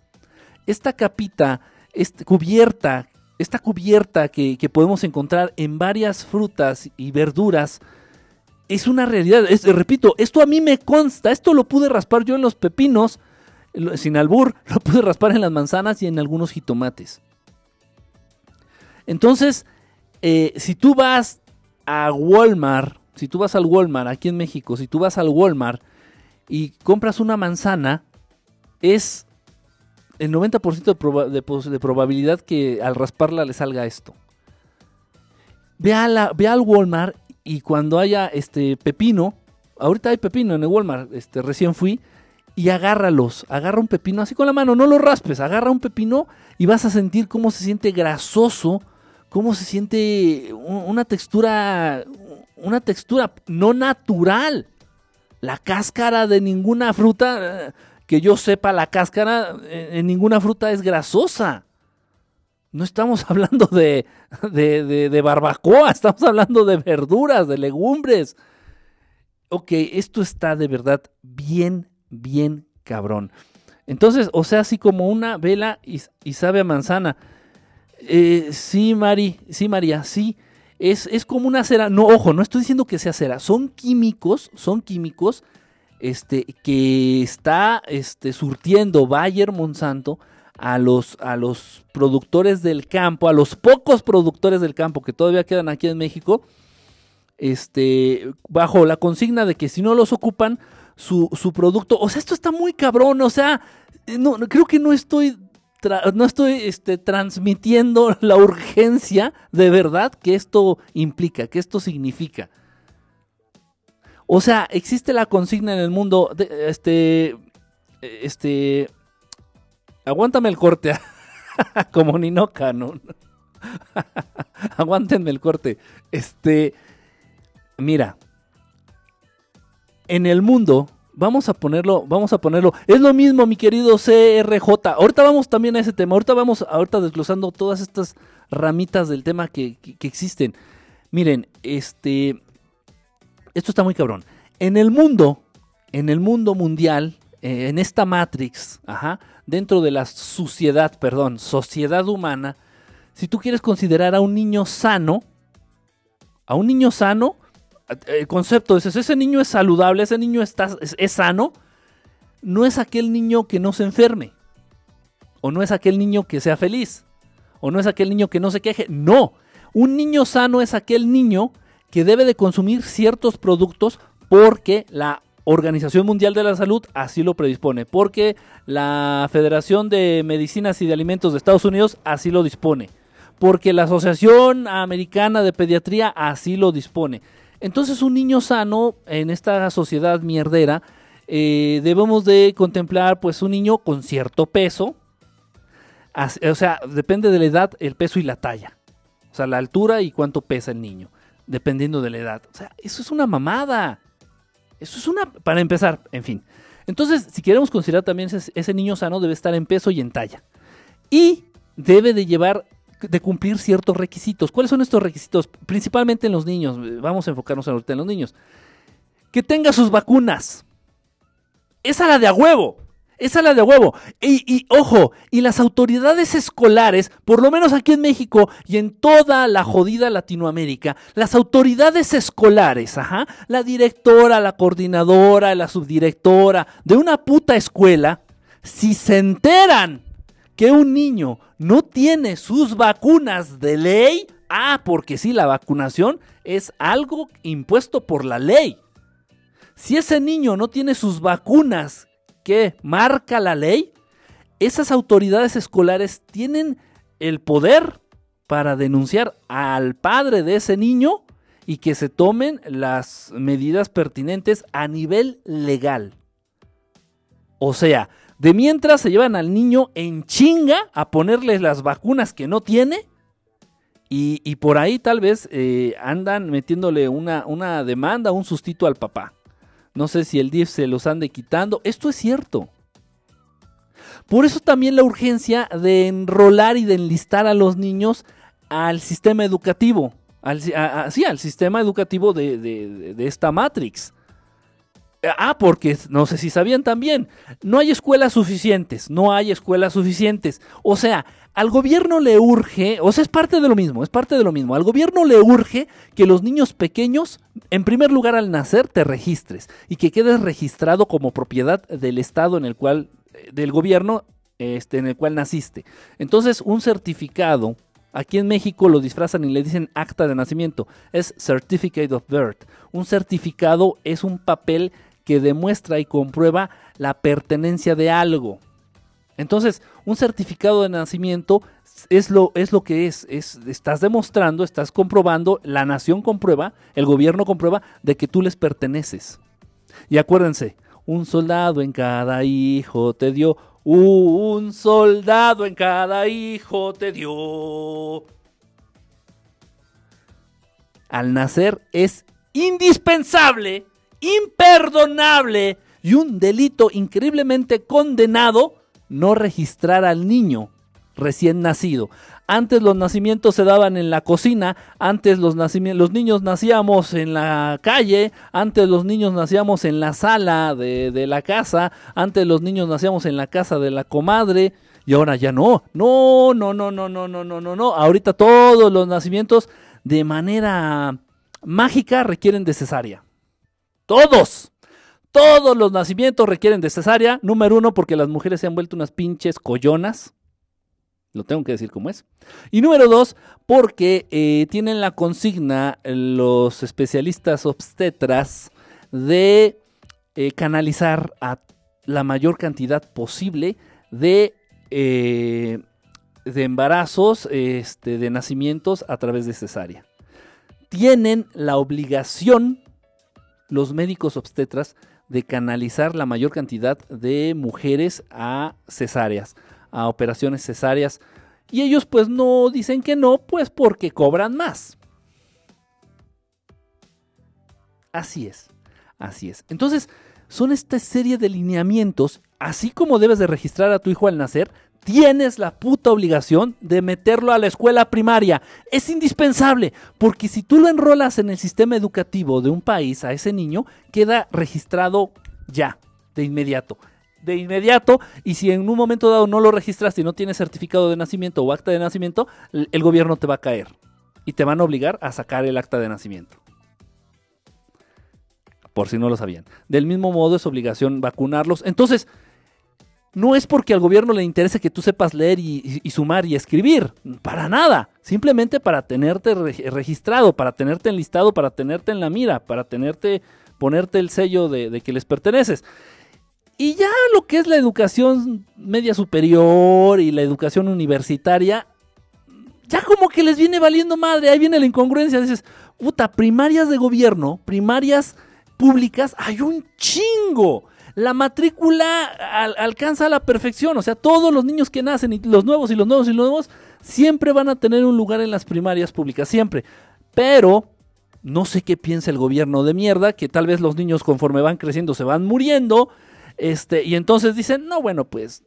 esta capita, esta cubierta, esta cubierta que, podemos encontrar en varias frutas y verduras, es una realidad. repito, esto a mí me consta, esto lo pude raspar yo en los pepinos, sin albur, lo pude raspar en las manzanas y en algunos jitomates. Entonces, eh, si tú vas a Walmart, si tú vas al Walmart aquí en México, si tú vas al Walmart y compras una manzana, es el 90% de, de, probabilidad que al rasparla le salga esto. Ve, al Walmart y cuando haya este pepino, ahorita hay pepino en el Walmart, este, recién fui, y agárralos, agarra un pepino así con la mano, no lo raspes, agarra un pepino y vas a sentir cómo se siente grasoso cómo se siente una textura, una textura no natural. La cáscara de ninguna fruta, eh, que yo sepa, la cáscara eh, en ninguna fruta es grasosa. No estamos hablando de, de, barbacoa, estamos hablando de verduras, de legumbres. Ok, esto está de verdad bien, bien cabrón. Entonces, o sea, así como una vela y, y sabe a manzana. Eh, sí, Mari, sí, María, sí. Es, es, como una cera. No, ojo, no estoy diciendo que sea cera. Son químicos, son químicos este, que está este, surtiendo Bayer Monsanto a los, a los productores del campo, a los pocos productores del campo que todavía quedan aquí en México, este, bajo la consigna de que si no los ocupan, su, su producto, o sea, esto está muy cabrón, o sea, no, creo que no estoy no estoy este, transmitiendo la urgencia de verdad que esto implica, que esto significa. O sea, existe la consigna en el mundo, de, este, este, aguántame el corte, como Ninoca, ¿no? Aguántenme el corte. Este, mira, en el mundo Vamos a ponerlo, vamos a ponerlo. Es lo mismo, mi querido CRJ. Ahorita vamos también a ese tema. Ahorita vamos, ahorita desglosando todas estas ramitas del tema que, existen. Miren, este. Esto está muy cabrón. En el mundo, en el mundo mundial, eh, en esta Matrix, ajá, dentro de la sociedad, perdón, sociedad humana, si tú quieres considerar a un niño sano, a un niño sano, el concepto es, ese niño es saludable, ese niño está, es, sano, no es aquel niño que no se enferme, o no es aquel niño que sea feliz, o no es aquel niño que no se queje, no, un niño sano es aquel niño que debe de consumir ciertos productos porque la Organización Mundial de la Salud así lo predispone, porque la Federación de Medicinas y de Alimentos de Estados Unidos así lo dispone, porque la Asociación Americana de Pediatría así lo dispone. Entonces un niño sano en esta sociedad mierdera, eh, debemos de contemplar pues un niño con cierto peso, o sea, depende de la edad, el peso y la talla, o sea, la altura y cuánto pesa el niño, dependiendo de la edad. O sea, eso es una mamada. Eso es una, para empezar, en fin. Entonces, si queremos considerar también ese, ese niño sano, debe estar en peso y en talla. Y debe de llevar de cumplir ciertos requisitos. ¿Cuáles son estos requisitos? Principalmente en los niños. Vamos a enfocarnos ahorita en los niños. Que tenga sus vacunas. Esa la de a huevo. Esa es la de huevo. Y, y, ojo, y las autoridades escolares, por lo menos aquí en México y en toda la jodida Latinoamérica, las autoridades escolares, ajá, la directora, la coordinadora, la subdirectora de una puta escuela, si se enteran que un niño no tiene sus vacunas de ley, ah, porque sí, la vacunación es algo impuesto por la ley. Si ese niño no tiene sus vacunas que marca la ley, esas autoridades escolares tienen el poder para denunciar al padre de ese niño y que se tomen las medidas pertinentes a nivel legal. O sea, de mientras se llevan al niño en chinga a ponerles las vacunas que no tiene. Y, por ahí tal vez eh, andan metiéndole una, una demanda, un sustito al papá. No sé si el DIF se los ande quitando. Esto es cierto. Por eso también la urgencia de enrolar y de enlistar a los niños al sistema educativo. Al, sí, al sistema educativo de, esta Matrix. Ah, porque no sé si sabían también, no hay escuelas suficientes, no hay escuelas suficientes. O sea, al gobierno le urge, o sea, es parte de lo mismo, es parte de lo mismo. Al gobierno le urge que los niños pequeños, en primer lugar al nacer, te registres y que quedes registrado como propiedad del estado en el cual, eh, del gobierno este, en el cual naciste. Entonces, un certificado, aquí en México lo disfrazan y le dicen acta de nacimiento, es Certificate of Birth. Un certificado es un papel que demuestra y comprueba la pertenencia de algo. Entonces, un certificado de nacimiento es lo, es lo que es, es, estás demostrando, estás comprobando, la nación comprueba, el gobierno comprueba de que tú les perteneces. Y acuérdense, un soldado en cada hijo te dio, un soldado en cada hijo te dio. Al nacer es indispensable, imperdonable y un delito increíblemente condenado no registrar al niño recién nacido. Antes los nacimientos se daban en la cocina, antes los, los niños nacíamos en la calle, antes los niños nacíamos en la sala de, de la casa, antes los niños nacíamos en la casa de la comadre y ahora ya no. No, no, no, no, no, no, no, no, no. Ahorita todos los nacimientos de manera mágica requieren de cesárea. Todos. Todos los nacimientos requieren de cesárea. Número uno, porque las mujeres se han vuelto unas pinches collonas. Lo tengo que decir como es. Y número dos, porque eh, tienen la consigna los especialistas obstetras de eh, canalizar a la mayor cantidad posible de, eh, de embarazos, este, de nacimientos a través de cesárea. Tienen la obligación, los médicos obstetras, de canalizar la mayor cantidad de mujeres a cesáreas, a operaciones cesáreas. Y ellos pues no dicen que no, pues porque cobran más. Así es, así es. Entonces, son esta serie de lineamientos, así como debes de registrar a tu hijo al nacer, tienes la puta obligación de meterlo a la escuela primaria. Es indispensable, porque si tú lo enrolas en el sistema educativo de un país, a ese niño, queda registrado ya, de inmediato. De inmediato, y si en un momento dado no lo registraste y no tienes certificado de nacimiento o acta de nacimiento, el gobierno te va a caer y te van a obligar a sacar el acta de nacimiento por si no lo sabían. Del mismo modo es obligación vacunarlos. Entonces, no es porque al gobierno le interese que tú sepas leer y, sumar y escribir, para nada, simplemente para tenerte registrado, para tenerte enlistado, para tenerte en la mira, para tenerte, ponerte el sello de, que les perteneces. Y ya lo que es la educación media superior y la educación universitaria, ya como que les viene valiendo madre, ahí viene la incongruencia, dices, puta, primarias de gobierno, primarias públicas, hay un chingo la matrícula alcanza a la perfección. O sea, todos los niños que nacen, y los nuevos y los nuevos y los nuevos, siempre van a tener un lugar en las primarias públicas, siempre. Pero no sé qué piensa el gobierno de mierda, que tal vez los niños conforme van creciendo se van muriendo. Este, y entonces dicen, no, bueno, pues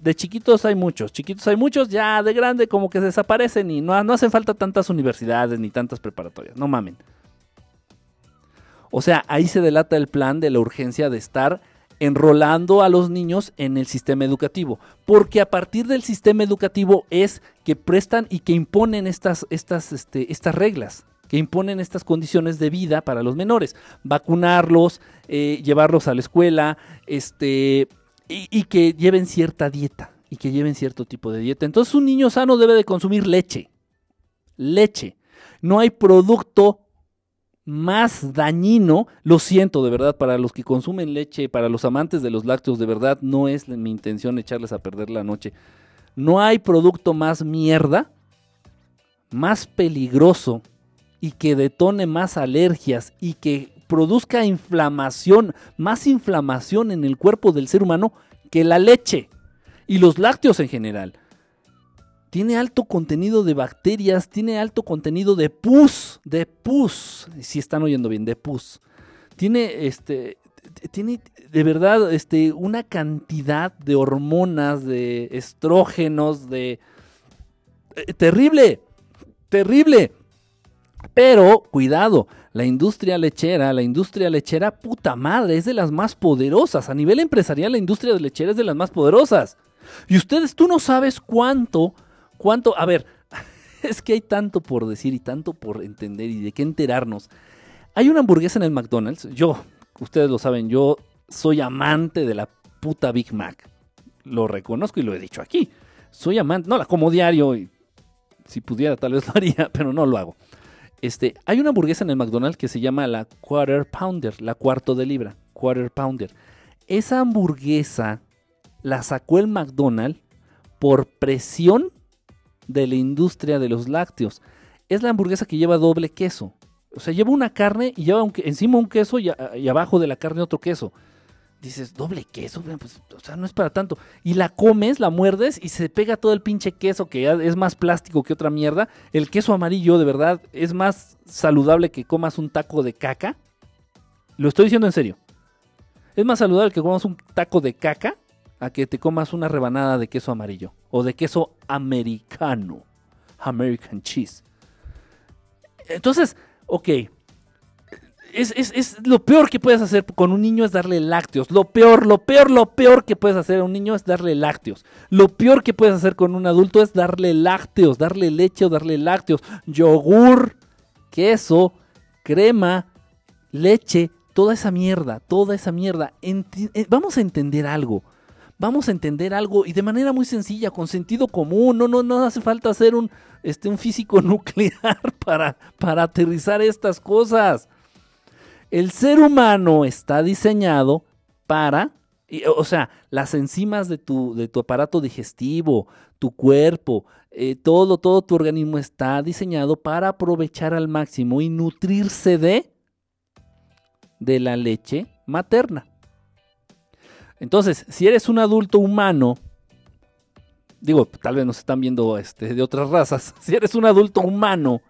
de chiquitos hay muchos, chiquitos hay muchos, ya de grande como que desaparecen y no, no hacen falta tantas universidades ni tantas preparatorias, no mamen. O sea, ahí se delata el plan de la urgencia de estar enrolando a los niños en el sistema educativo, porque a partir del sistema educativo es que prestan y que imponen estas, estas, este, estas reglas, que imponen estas condiciones de vida para los menores, vacunarlos, eh, llevarlos a la escuela, este, y, y que lleven cierta dieta, y que lleven cierto tipo de dieta. Entonces un niño sano debe de consumir leche, leche. No hay producto más dañino, lo siento de verdad, para los que consumen leche, para los amantes de los lácteos, de verdad no es mi intención echarles a perder la noche. No hay producto más mierda, más peligroso y que detone más alergias y que produzca inflamación, más inflamación en el cuerpo del ser humano que la leche y los lácteos en general tiene alto contenido de bacterias, tiene alto contenido de pus, de pus, si están oyendo bien, de pus. Tiene este tiene de verdad este una cantidad de hormonas, de estrógenos, de eh, terrible, terrible. Pero cuidado, la industria lechera, la industria lechera puta madre, es de las más poderosas. A nivel empresarial, la industria lechera es de las más poderosas. Y ustedes, tú no sabes cuánto ¿Cuánto? A ver, es que hay tanto por decir y tanto por entender y de qué enterarnos. Hay una hamburguesa en el McDonald's. Yo, ustedes lo saben, yo soy amante de la puta Big Mac. Lo reconozco y lo he dicho aquí. Soy amante, no la como diario y si pudiera tal vez lo haría, pero no lo hago. Este, hay una hamburguesa en el McDonald's que se llama la Quarter Pounder, la cuarto de libra, Quarter Pounder. Esa hamburguesa la sacó el McDonald's por presión de la industria de los lácteos. Es la hamburguesa que lleva doble queso. O sea, lleva una carne y lleva encima un queso y, abajo de la carne otro queso. Dices, doble queso, pues, o sea, no es para tanto. Y la comes, la muerdes y se pega todo el pinche queso que es más plástico que otra mierda. El queso amarillo, de verdad, es más saludable que comas un taco de caca. Lo estoy diciendo en serio. Es más saludable que comas un taco de caca a que te comas una rebanada de queso amarillo o de queso americano, American cheese. Entonces, ok, es, lo peor que puedes hacer con un niño es darle lácteos. Lo peor, lo peor, lo peor que puedes hacer a un niño es darle lácteos. Lo peor que puedes hacer con un adulto es darle lácteos, darle leche o darle lácteos. Yogur, queso, crema, leche, toda esa mierda, toda esa mierda. Eh, vamos a entender algo vamos a entender algo y de manera muy sencilla, con sentido común. No, no, no hace falta ser un, este, un físico nuclear para, para aterrizar estas cosas. El ser humano está diseñado para, o sea, las enzimas de tu, de tu aparato digestivo, tu cuerpo, eh, todo, todo tu organismo está diseñado para aprovechar al máximo y nutrirse de, de la leche materna. Entonces, si eres un adulto humano, digo, tal vez nos están viendo este, de otras razas, si eres un adulto humano,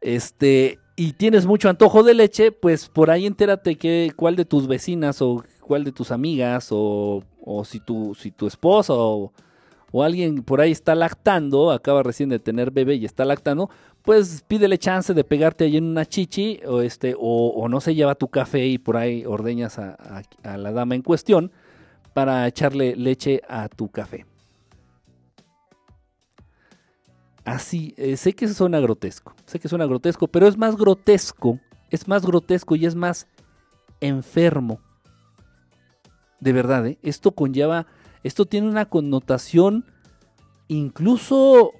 este, y tienes mucho antojo de leche, pues por ahí entérate que, cuál de tus vecinas o cuál de tus amigas o, o si, tu, si tu esposa o, o alguien por ahí está lactando, acaba recién de tener bebé y está lactando, pues pídele chance de pegarte ahí en una chichi o, este, o, no se lleva tu café y por ahí ordeñas a, la dama en cuestión para echarle leche a tu café. Así, eh, sé que suena grotesco, sé que suena grotesco, pero es más grotesco, es más grotesco y es más enfermo. De verdad, ¿eh? esto conlleva, esto tiene una connotación incluso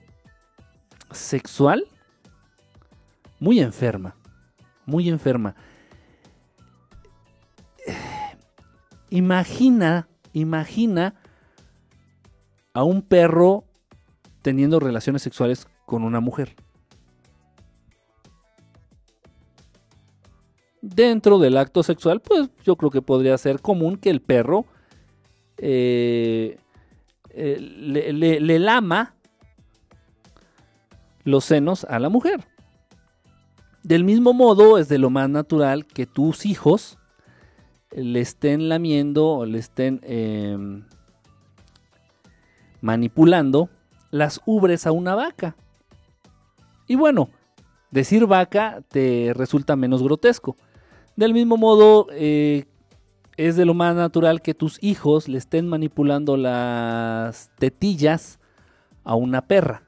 sexual muy enferma, muy enferma. Imagina, imagina a un perro teniendo relaciones sexuales con una mujer. Dentro del acto sexual, pues yo creo que podría ser común que el perro eh, eh, le lama los senos a la mujer. Del mismo modo, es de lo más natural que tus hijos le estén lamiendo o le estén em, manipulando las ubres a una vaca. Y bueno, decir vaca te resulta menos grotesco. Del mismo modo, eh, es de lo más natural que tus hijos le estén manipulando las tetillas a una perra.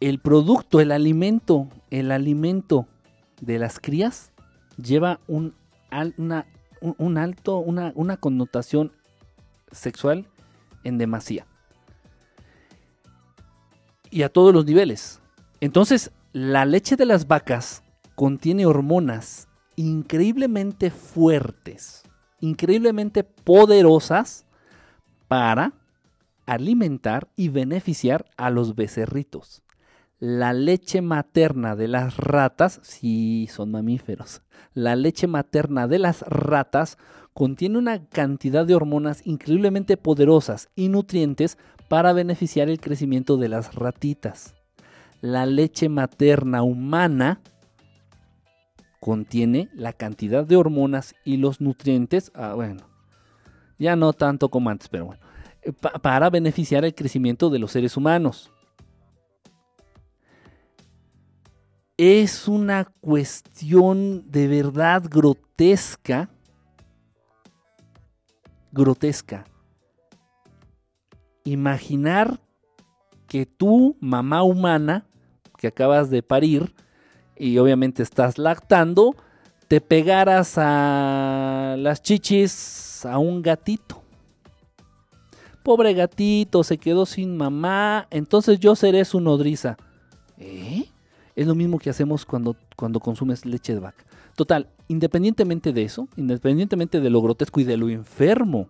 El producto, el alimento, el alimento de las crías lleva un, alto, una connotación sexual en demasía. Y a todos los niveles. Entonces, la leche de las vacas contiene hormonas increíblemente fuertes, increíblemente poderosas para alimentar y beneficiar a los becerritos. La leche materna de las ratas, sí son mamíferos, la leche materna de las ratas contiene una cantidad de hormonas increíblemente poderosas y nutrientes para beneficiar el crecimiento de las ratitas. La leche materna humana contiene la cantidad de hormonas y los nutrientes, ah, bueno, ya no tanto como antes, pero bueno, eh, para beneficiar el crecimiento de los seres humanos. Es una cuestión de verdad grotesca, grotesca. Imaginar que tú, mamá humana, que acabas de parir, y obviamente estás lactando, te pegaras a las chichis a un gatito. Pobre gatito, se quedó sin mamá, entonces yo seré su nodriza. ¿Eh? Es lo mismo que hacemos cuando, cuando consumes leche de vaca. Total, independientemente de eso, independientemente de lo grotesco y de lo enfermo,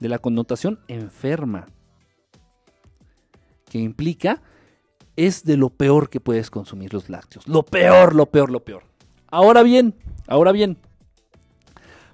de la connotación enferma que implica, es de lo peor que puedes consumir los lácteos. Lo peor, lo peor, lo peor. Ahora bien, ahora bien,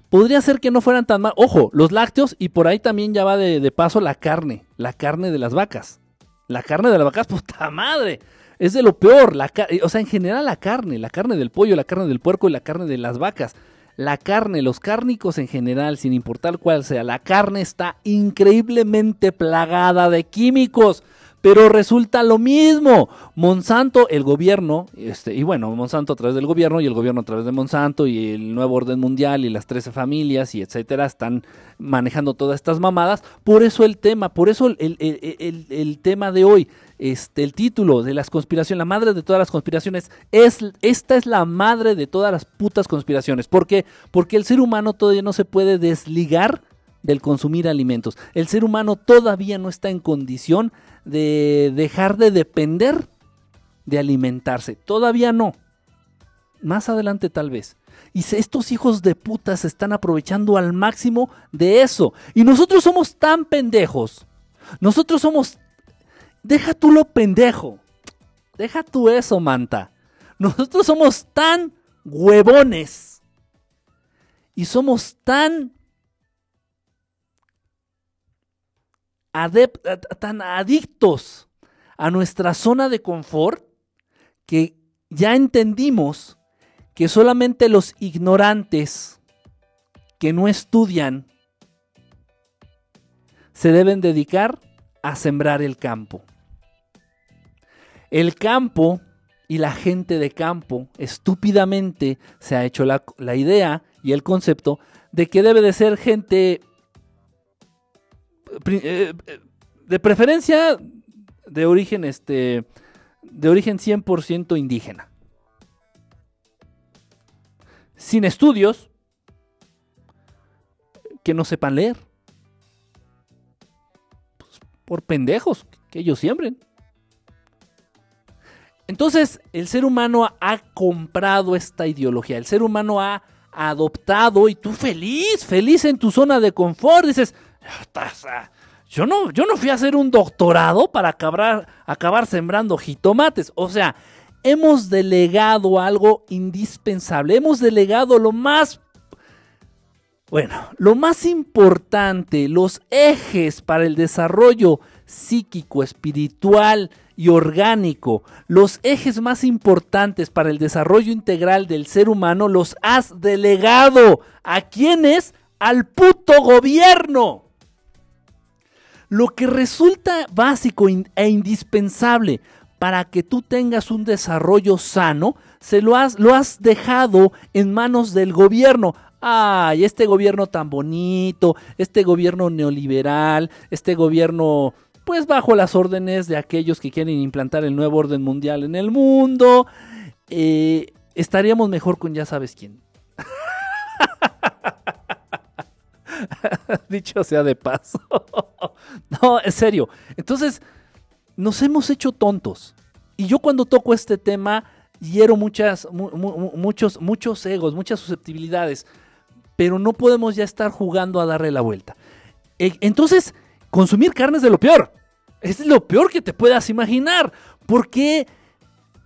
podría ser que no fueran tan mal. Ojo, los lácteos y por ahí también ya va de, paso la carne, la carne de las vacas. La carne de las vacas, puta madre. Es de lo peor. La, o sea, en general la carne, la carne del pollo, la carne del puerco y la carne de las vacas. La carne, los cárnicos en general, sin importar cuál sea, la carne está increíblemente plagada de químicos. Pero resulta lo mismo. Monsanto, el gobierno, este, y bueno, Monsanto a través del gobierno y el gobierno a través de Monsanto y el nuevo orden mundial y las 13 familias y etcétera están manejando todas estas mamadas. Por eso el tema, por eso el, tema de hoy, este, el título de las conspiraciones, la madre de todas las conspiraciones, es, esta es la madre de todas las putas conspiraciones. ¿Por qué? Porque el ser humano todavía no se puede desligar del consumir alimentos. El ser humano todavía no está en condición de dejar de depender de alimentarse. Todavía no. Más adelante tal vez. Y estos hijos de puta se están aprovechando al máximo de eso. Y nosotros somos tan pendejos. Nosotros somos... Deja tú lo pendejo. Deja tú eso, manta. Nosotros somos tan huevones. Y somos tan tan adictos a nuestra zona de confort que ya entendimos que solamente los ignorantes que no estudian se deben dedicar a sembrar el campo. El campo y la gente de campo estúpidamente se ha hecho la, idea y el concepto de que debe de ser gente eh, de preferencia de origen este de origen 100% indígena. Sin estudios que no sepan leer. Pues, por pendejos que ellos siembren. Entonces, el ser humano ha comprado esta ideología. El ser humano ha adoptado y tú feliz, feliz en tu zona de confort, dices, yo no, yo no fui a hacer un doctorado para acabar, acabar sembrando jitomates. O sea, hemos delegado algo indispensable. Hemos delegado lo más... Bueno, lo más importante, los ejes para el desarrollo psíquico, espiritual y orgánico, los ejes más importantes para el desarrollo integral del ser humano, los has delegado. ¿A quiénes? Al puto gobierno. Lo que resulta básico e indispensable para que tú tengas un desarrollo sano, se lo has, lo has dejado en manos del gobierno. Ay, este gobierno tan bonito, este gobierno neoliberal, este gobierno pues bajo las órdenes de aquellos que quieren implantar el nuevo orden mundial en el mundo, eh, estaríamos mejor con ya sabes quién. Dicho sea de paso. no, en serio. Entonces, nos hemos hecho tontos. Y yo cuando toco este tema, hiero muchas, muchos, muchos egos, muchas susceptibilidades. Pero no podemos ya estar jugando a darle la vuelta. E, entonces, consumir carne es de lo peor. Es lo peor que te puedas imaginar. ¿Por qué?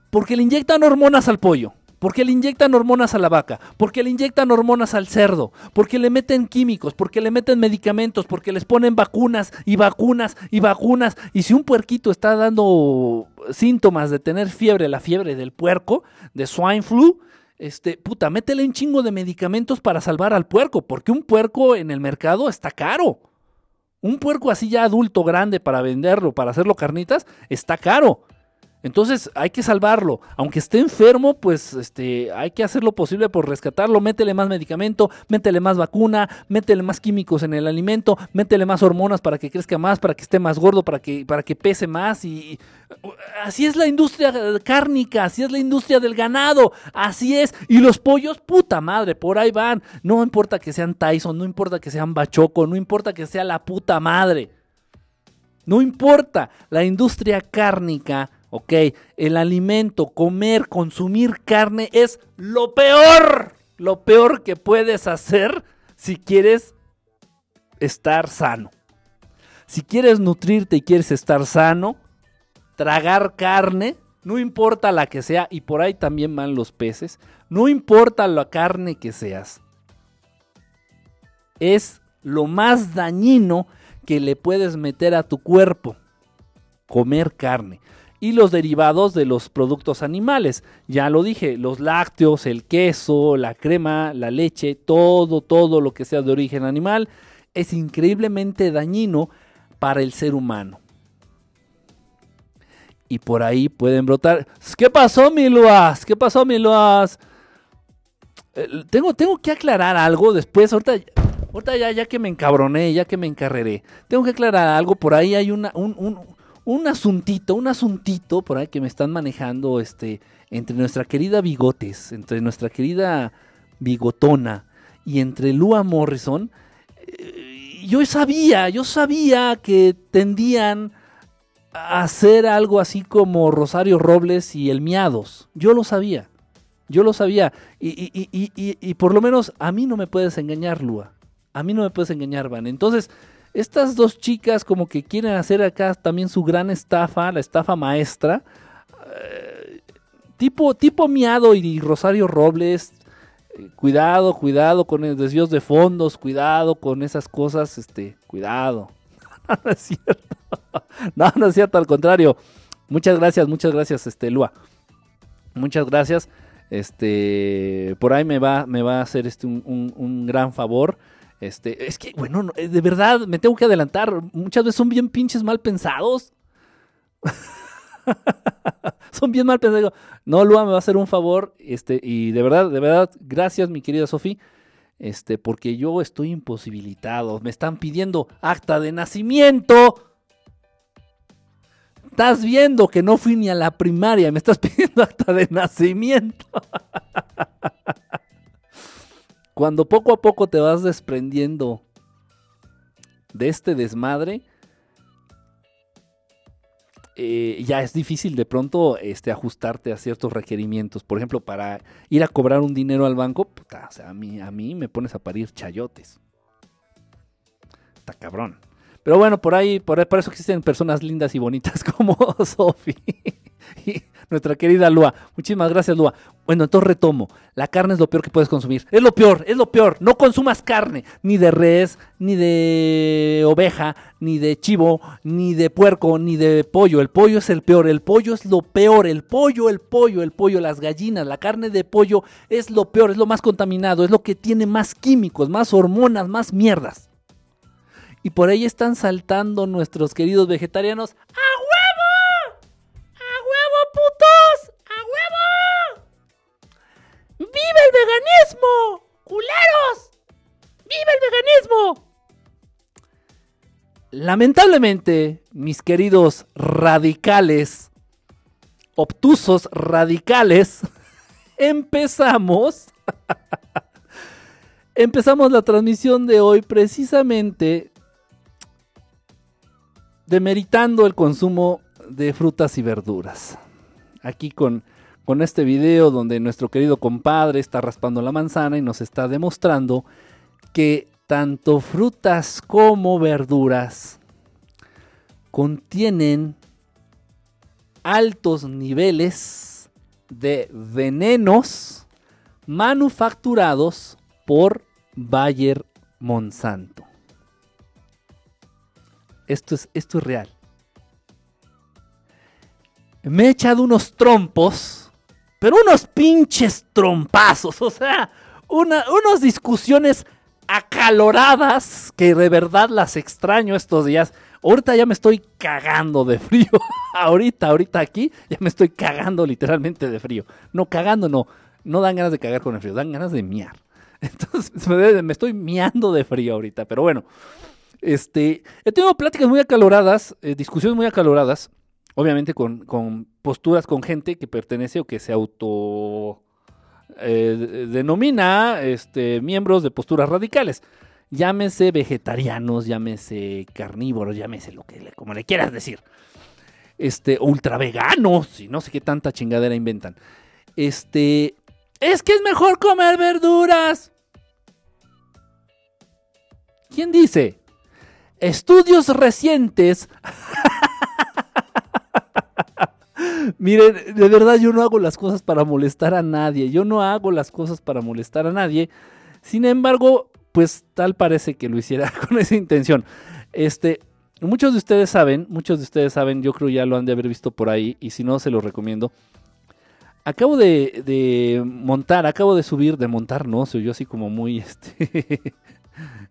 Porque le inyectan hormonas al pollo. Porque le inyectan hormonas a la vaca, porque le inyectan hormonas al cerdo, porque le meten químicos, porque le meten medicamentos, porque les ponen vacunas y vacunas y vacunas. Y si un puerquito está dando síntomas de tener fiebre, la fiebre del puerco, de swine flu, este, puta, métele un chingo de medicamentos para salvar al puerco, porque un puerco en el mercado está caro. Un puerco así ya adulto, grande, para venderlo, para hacerlo carnitas, está caro. Entonces hay que salvarlo. Aunque esté enfermo, pues este, hay que hacer lo posible por rescatarlo. Métele más medicamento, métele más vacuna, métele más químicos en el alimento, métele más hormonas para que crezca más, para que esté más gordo, para que, para que pese más. Y, así es la industria cárnica, así es la industria del ganado, así es. Y los pollos, puta madre, por ahí van. No importa que sean Tyson, no importa que sean Bachoco, no importa que sea la puta madre. No importa, la industria cárnica ¿ok? El alimento, comer, consumir carne es lo peor, lo peor que puedes hacer si quieres estar sano. Si quieres nutrirte y quieres estar sano, tragar carne, no importa la que sea, y por ahí también van los peces, no importa la carne que seas, es lo más dañino que le puedes meter a tu cuerpo, comer carne y los derivados de los productos animales. Ya lo dije, los lácteos, el queso, la crema, la leche, todo, todo lo que sea de origen animal es increíblemente dañino para el ser humano. Y por ahí pueden brotar. ¿Qué pasó, mi Luas? ¿Qué pasó, mi Luas? Eh, tengo, tengo que aclarar algo después. Ahorita, ahorita ya, ya que me encabroné, ya que me encarreré. Tengo que aclarar algo. Por ahí hay una, un, un asuntito, un asuntito por ahí que me están manejando este, entre nuestra querida Bigotes, entre nuestra querida Bigotona y entre Lua Morrison. Eh, yo sabía, yo sabía que tendían a hacer algo así como Rosario Robles y el Miados. Yo lo sabía. Yo lo sabía. Y, y, y, y, por lo menos a mí no me puedes engañar, Lua. A mí no me puedes engañar, Van. Entonces, estas dos chicas como que quieren hacer acá también su gran estafa, la estafa maestra. Eh, tipo, tipo Miado y Rosario Robles. Cuidado, cuidado con el desvíos de fondos, cuidado con esas cosas, este, cuidado. no es cierto. no, no es cierto, al contrario. Muchas gracias, muchas gracias, este, Lua. Muchas gracias. Este, por ahí me va, me va a hacer este un, un gran favor. Este, es que, bueno, eh, de verdad, me tengo que adelantar. Muchas veces son bien pinches mal pensados. son bien mal pensados. No, Lua me va a hacer un favor. Este, y de verdad, de verdad, gracias, mi querida Sofía. Este, porque yo estoy imposibilitado. Me están pidiendo acta de nacimiento. Estás viendo que no fui ni a la primaria. Me estás pidiendo acta de nacimiento. Cuando poco a poco te vas desprendiendo de este desmadre, eh, ya es difícil de pronto este, ajustarte a ciertos requerimientos. Por ejemplo, para ir a cobrar un dinero al banco, a, mí, me pones a parir chayotes. Está cabrón. Pero bueno, por ahí, por, por eso existen personas lindas y bonitas como Sofi nuestra querida Lua. Muchísimas gracias, Lua. Bueno, entonces retomo. La carne es lo peor que puedes consumir. Es lo peor, es lo peor. No consumas carne, ni de res, ni de oveja, ni de chivo, ni de puerco, ni de pollo. El pollo es el peor. El pollo es lo peor. El pollo, el pollo, el pollo, las gallinas, la carne de pollo es lo peor, es lo más contaminado, es lo que tiene más químicos, más hormonas, más mierdas. Y por ahí están saltando nuestros queridos vegetarianos. ¡A putos! ¡A huevo! ¡Vive el veganismo! ¡Culeros! ¡Vive el veganismo! Lamentablemente, mis queridos radicales, obtusos radicales, empezamos. empezamos la transmisión de hoy precisamente demeritando el consumo de frutas y verduras. Aquí con, con este video donde nuestro querido compadre está raspando la manzana y nos está demostrando que tanto frutas como verduras contienen altos niveles de venenos manufacturados por Bayer Monsanto. Esto es, esto es real. Me he echado unos trompos, pero unos pinches trompazos, o sea, una, unas discusiones acaloradas que de verdad las extraño estos días. Ahorita ya me estoy cagando de frío. ahorita, ahorita aquí ya me estoy cagando literalmente de frío. No, cagando no. No dan ganas de cagar con el frío, dan ganas de miar. Entonces me, estoy miando de frío ahorita. Pero bueno, este, he tenido pláticas muy acaloradas, eh, discusiones muy acaloradas, obviamente con, con, posturas con gente que pertenece o que se auto eh, denomina este, miembros de posturas radicales. Llámese vegetarianos, llámese carnívoros, llámese lo que como le quieras decir. Este, ultra veganos, y no sé qué tanta chingadera inventan. Este, es que es mejor comer verduras. ¿Quién dice? Estudios recientes Miren, de verdad yo no hago las cosas para molestar a nadie. Yo no hago las cosas para molestar a nadie. Sin embargo, pues tal parece que lo hiciera con esa intención. Este, muchos de ustedes saben, muchos de ustedes saben, yo creo ya lo han de haber visto por ahí y si no se los recomiendo. Acabo de, montar, acabo de subir, de montar, no, soy yo así como muy, este,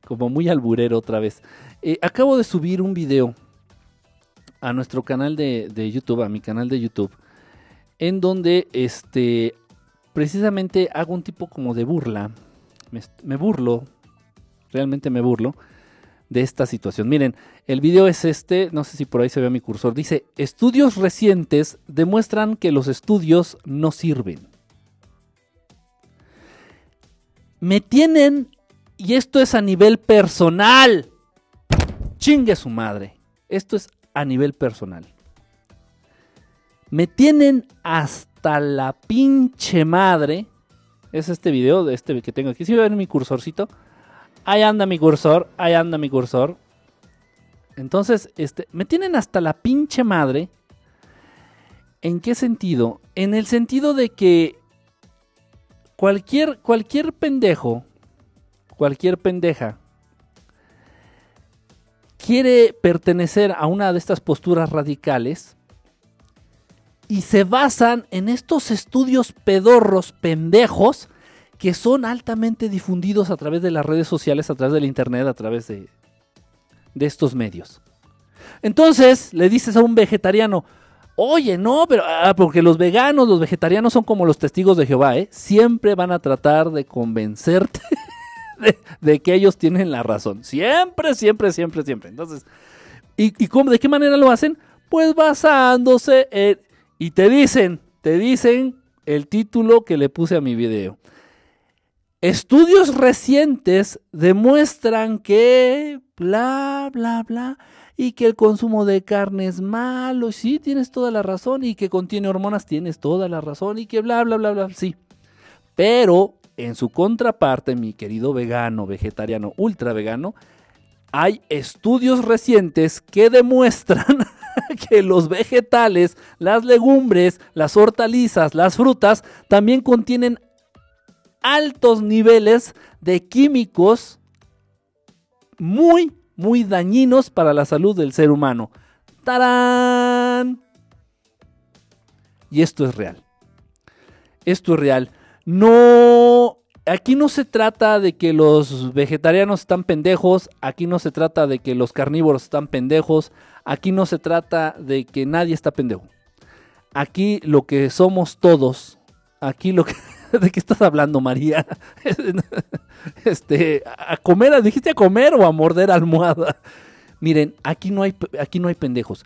como muy alburero otra vez. Eh, acabo de subir un video a nuestro canal de, YouTube, a mi canal de YouTube, en donde este, precisamente hago un tipo como de burla. Me, burlo, realmente me burlo de esta situación. Miren, el video es este, no sé si por ahí se ve mi cursor, dice, estudios recientes demuestran que los estudios no sirven. Me tienen, y esto es a nivel personal, chingue su madre, esto es a nivel personal. Me tienen hasta la pinche madre. Es este video de este que tengo aquí. Si ¿Sí ven mi cursorcito. Ahí anda mi cursor. Ahí anda mi cursor. Entonces, este, me tienen hasta la pinche madre. ¿En qué sentido? En el sentido de que cualquier, cualquier pendejo, cualquier pendeja quiere pertenecer a una de estas posturas radicales y se basan en estos estudios pedorros, pendejos, que son altamente difundidos a través de las redes sociales, a través del internet, a través de, de estos medios. Entonces le dices a un vegetariano, oye, no, pero ah, porque los veganos, los vegetarianos son como los testigos de Jehová, ¿eh? siempre van a tratar de convencerte de, que ellos tienen la razón. Siempre, siempre, siempre, siempre. Entonces, ¿y, cómo, de qué manera lo hacen? Pues basándose en... Y te dicen, te dicen el título que le puse a mi video. Estudios recientes demuestran que bla, bla, bla, y que el consumo de carne es malo, sí, tienes toda la razón, y que contiene hormonas, tienes toda la razón, y que bla, bla, bla, bla, sí. Pero en su contraparte, mi querido vegano, vegetariano, ultra vegano, hay estudios recientes que demuestran que los vegetales, las legumbres, las hortalizas, las frutas también contienen altos niveles de químicos muy, muy dañinos para la salud del ser humano. ¡Tarán! Y esto es real. Esto es real. No, aquí no se trata de que los vegetarianos están pendejos, aquí no se trata de que los carnívoros están pendejos, aquí no se trata de que nadie está pendejo. Aquí lo que somos todos, aquí lo que, ¿De qué estás hablando, María? este, a comer, dijiste a comer o a morder almohada. Miren, aquí no hay, aquí no hay pendejos.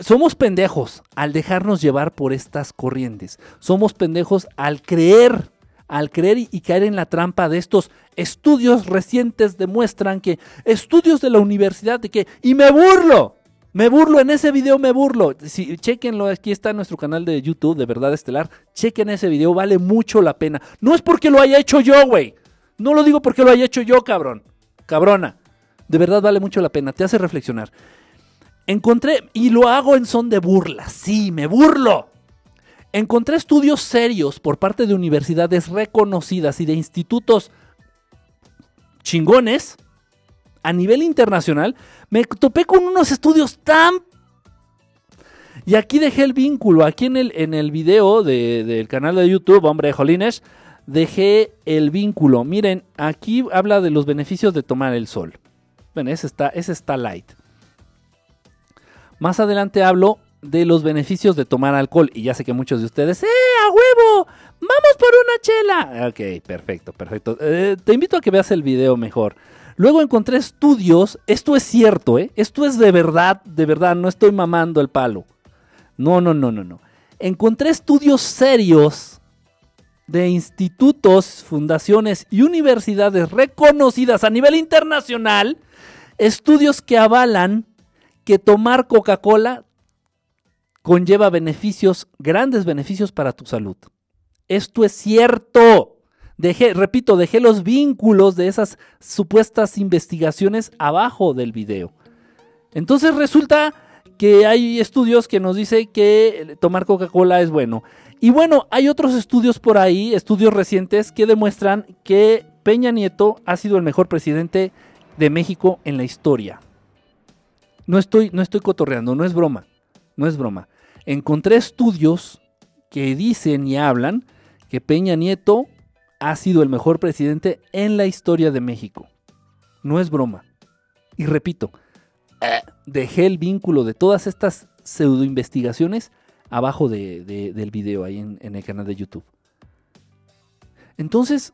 Somos pendejos al dejarnos llevar por estas corrientes. Somos pendejos al creer, al creer y caer en la trampa de estos estudios recientes demuestran que estudios de la universidad de que y me burlo. Me burlo, en ese video me burlo. Si, chequenlo, aquí está nuestro canal de YouTube de Verdad Estelar. Chequen ese video, vale mucho la pena. No es porque lo haya hecho yo, güey. No lo digo porque lo haya hecho yo, cabrón. Cabrona. De verdad vale mucho la pena, te hace reflexionar. Encontré, y lo hago en son de burla, sí, me burlo. Encontré estudios serios por parte de universidades reconocidas y de institutos chingones a nivel internacional me topé con unos estudios tan... Y aquí dejé el vínculo, aquí en el, en el video del canal de YouTube, hombre, Jolines, dejé el vínculo. Miren, aquí habla de los beneficios de tomar el sol. Bueno, ese está, ese está light. Más adelante hablo de los beneficios de tomar alcohol. Y ya sé que muchos de ustedes, ¡eh, a huevo! ¡Vamos por una chela! Ok, perfecto, perfecto. Eh, te invito a que veas el video mejor. Luego encontré estudios, esto es cierto, ¿eh? Esto es de verdad, de verdad, no estoy mamando el palo. No, no, no, no, no. Encontré estudios serios de institutos, fundaciones y universidades reconocidas a nivel internacional, estudios que avalan que tomar Coca-Cola conlleva beneficios, grandes beneficios para tu salud. Esto es cierto. Dejé, repito, dejé los vínculos de esas supuestas investigaciones abajo del video. Entonces resulta que hay estudios que nos dicen que tomar Coca-Cola es bueno. Y bueno, hay otros estudios por ahí, estudios recientes, que demuestran que Peña Nieto ha sido el mejor presidente de México en la historia. No estoy, no estoy cotorreando, no es broma, no es broma. Encontré estudios que dicen y hablan que Peña Nieto ha sido el mejor presidente en la historia de México. No es broma. Y repito, eh, dejé el vínculo de todas estas pseudo investigaciones abajo del video ahí en, en el canal de YouTube. Entonces,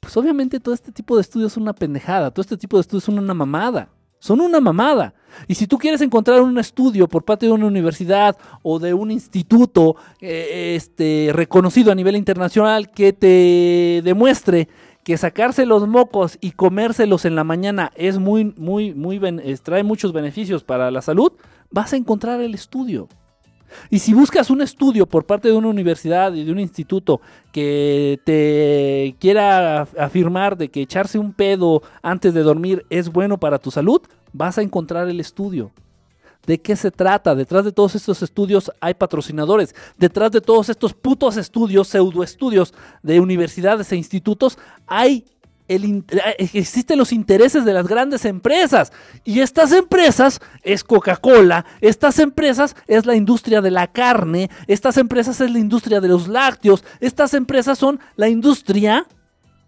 pues obviamente todo este tipo de estudios es una pendejada, todo este tipo de estudios son una mamada. Son una mamada. Y si tú quieres encontrar un estudio por parte de una universidad o de un instituto eh, este, reconocido a nivel internacional que te demuestre que sacarse los mocos y comérselos en la mañana es muy, muy, muy, trae muchos beneficios para la salud, vas a encontrar el estudio. Y si buscas un estudio por parte de una universidad y de un instituto que te quiera afirmar de que echarse un pedo antes de dormir es bueno para tu salud, vas a encontrar el estudio. ¿De qué se trata? Detrás de todos estos estudios hay patrocinadores. Detrás de todos estos putos estudios, pseudoestudios de universidades e institutos, hay eh, existen los intereses de las grandes empresas. Y estas empresas es Coca-Cola, estas empresas es la industria de la carne, estas empresas es la industria de los lácteos, estas empresas son la industria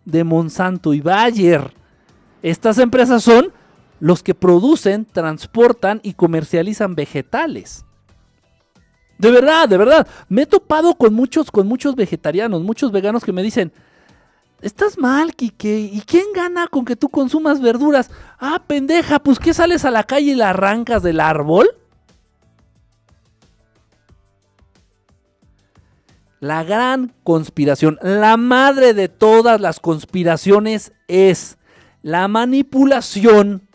de Monsanto y Bayer. Estas empresas son los que producen, transportan y comercializan vegetales. De verdad, de verdad. Me he topado con muchos, con muchos vegetarianos, muchos veganos que me dicen, Estás mal, Kike. ¿Y quién gana con que tú consumas verduras? Ah, pendeja, pues ¿qué sales a la calle y la arrancas del árbol? La gran conspiración, la madre de todas las conspiraciones es la manipulación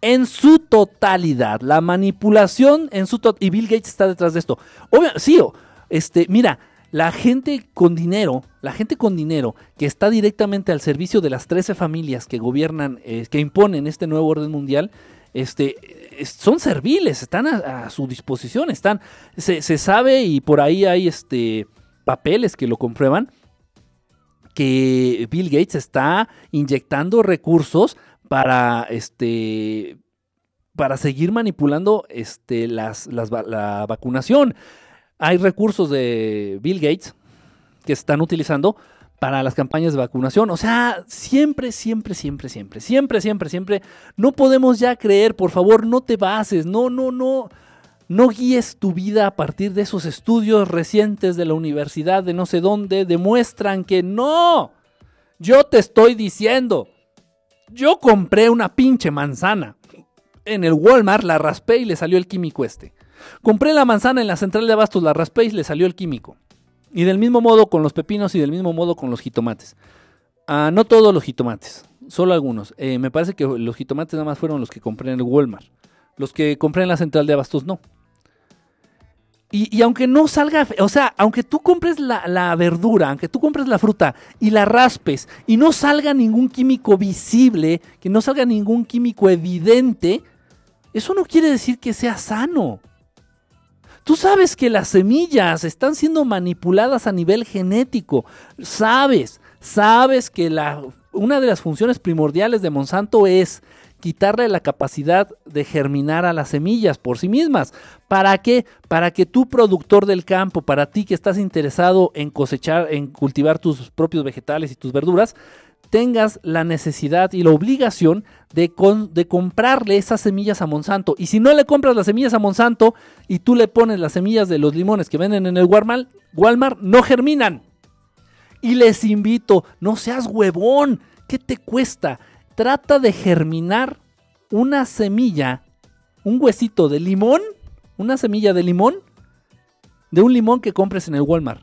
en su totalidad. La manipulación en su totalidad. Y Bill Gates está detrás de esto. Obvio, sí, este, mira, la gente con dinero, la gente con dinero que está directamente al servicio de las 13 familias que gobiernan, eh, que imponen este nuevo orden mundial, este, son serviles, están a, su disposición, están, se, sabe y por ahí hay este, papeles que lo comprueban, que Bill Gates está inyectando recursos para, este, para seguir manipulando este, las, la vacunación. Hay recursos de Bill Gates que están utilizando para las campañas de vacunación. O sea, siempre, siempre, siempre, siempre, siempre, siempre, siempre. No podemos ya creer, por favor, no te bases, no, no, no. No guíes tu vida a partir de esos estudios recientes de la universidad de no sé dónde, demuestran que no. Yo te estoy diciendo, yo compré una pinche manzana. En el Walmart la raspé y le salió el químico este. Compré la manzana en la central de abastos, la raspé y le salió el químico. Y del mismo modo con los pepinos y del mismo modo con los jitomates. Ah, no todos los jitomates, solo algunos. Eh, me parece que los jitomates nada más fueron los que compré en el Walmart. Los que compré en la central de abastos no. Y, y aunque no salga, o sea, aunque tú compres la, la verdura, aunque tú compres la fruta y la raspes y no salga ningún químico visible, que no salga ningún químico evidente, eso no quiere decir que sea sano. Tú sabes que las semillas están siendo manipuladas a nivel genético. Sabes, sabes que la, una de las funciones primordiales de Monsanto es quitarle la capacidad de germinar a las semillas por sí mismas. ¿Para qué? Para que tú, productor del campo, para ti que estás interesado en cosechar, en cultivar tus propios vegetales y tus verduras, tengas la necesidad y la obligación de, de comprarle esas semillas a Monsanto. Y si no le compras las semillas a Monsanto y tú le pones las semillas de los limones que venden en el Walmart, Walmart no germinan. Y les invito, no seas huevón, ¿qué te cuesta? Trata de germinar una semilla, un huesito de limón, una semilla de limón, de un limón que compres en el Walmart.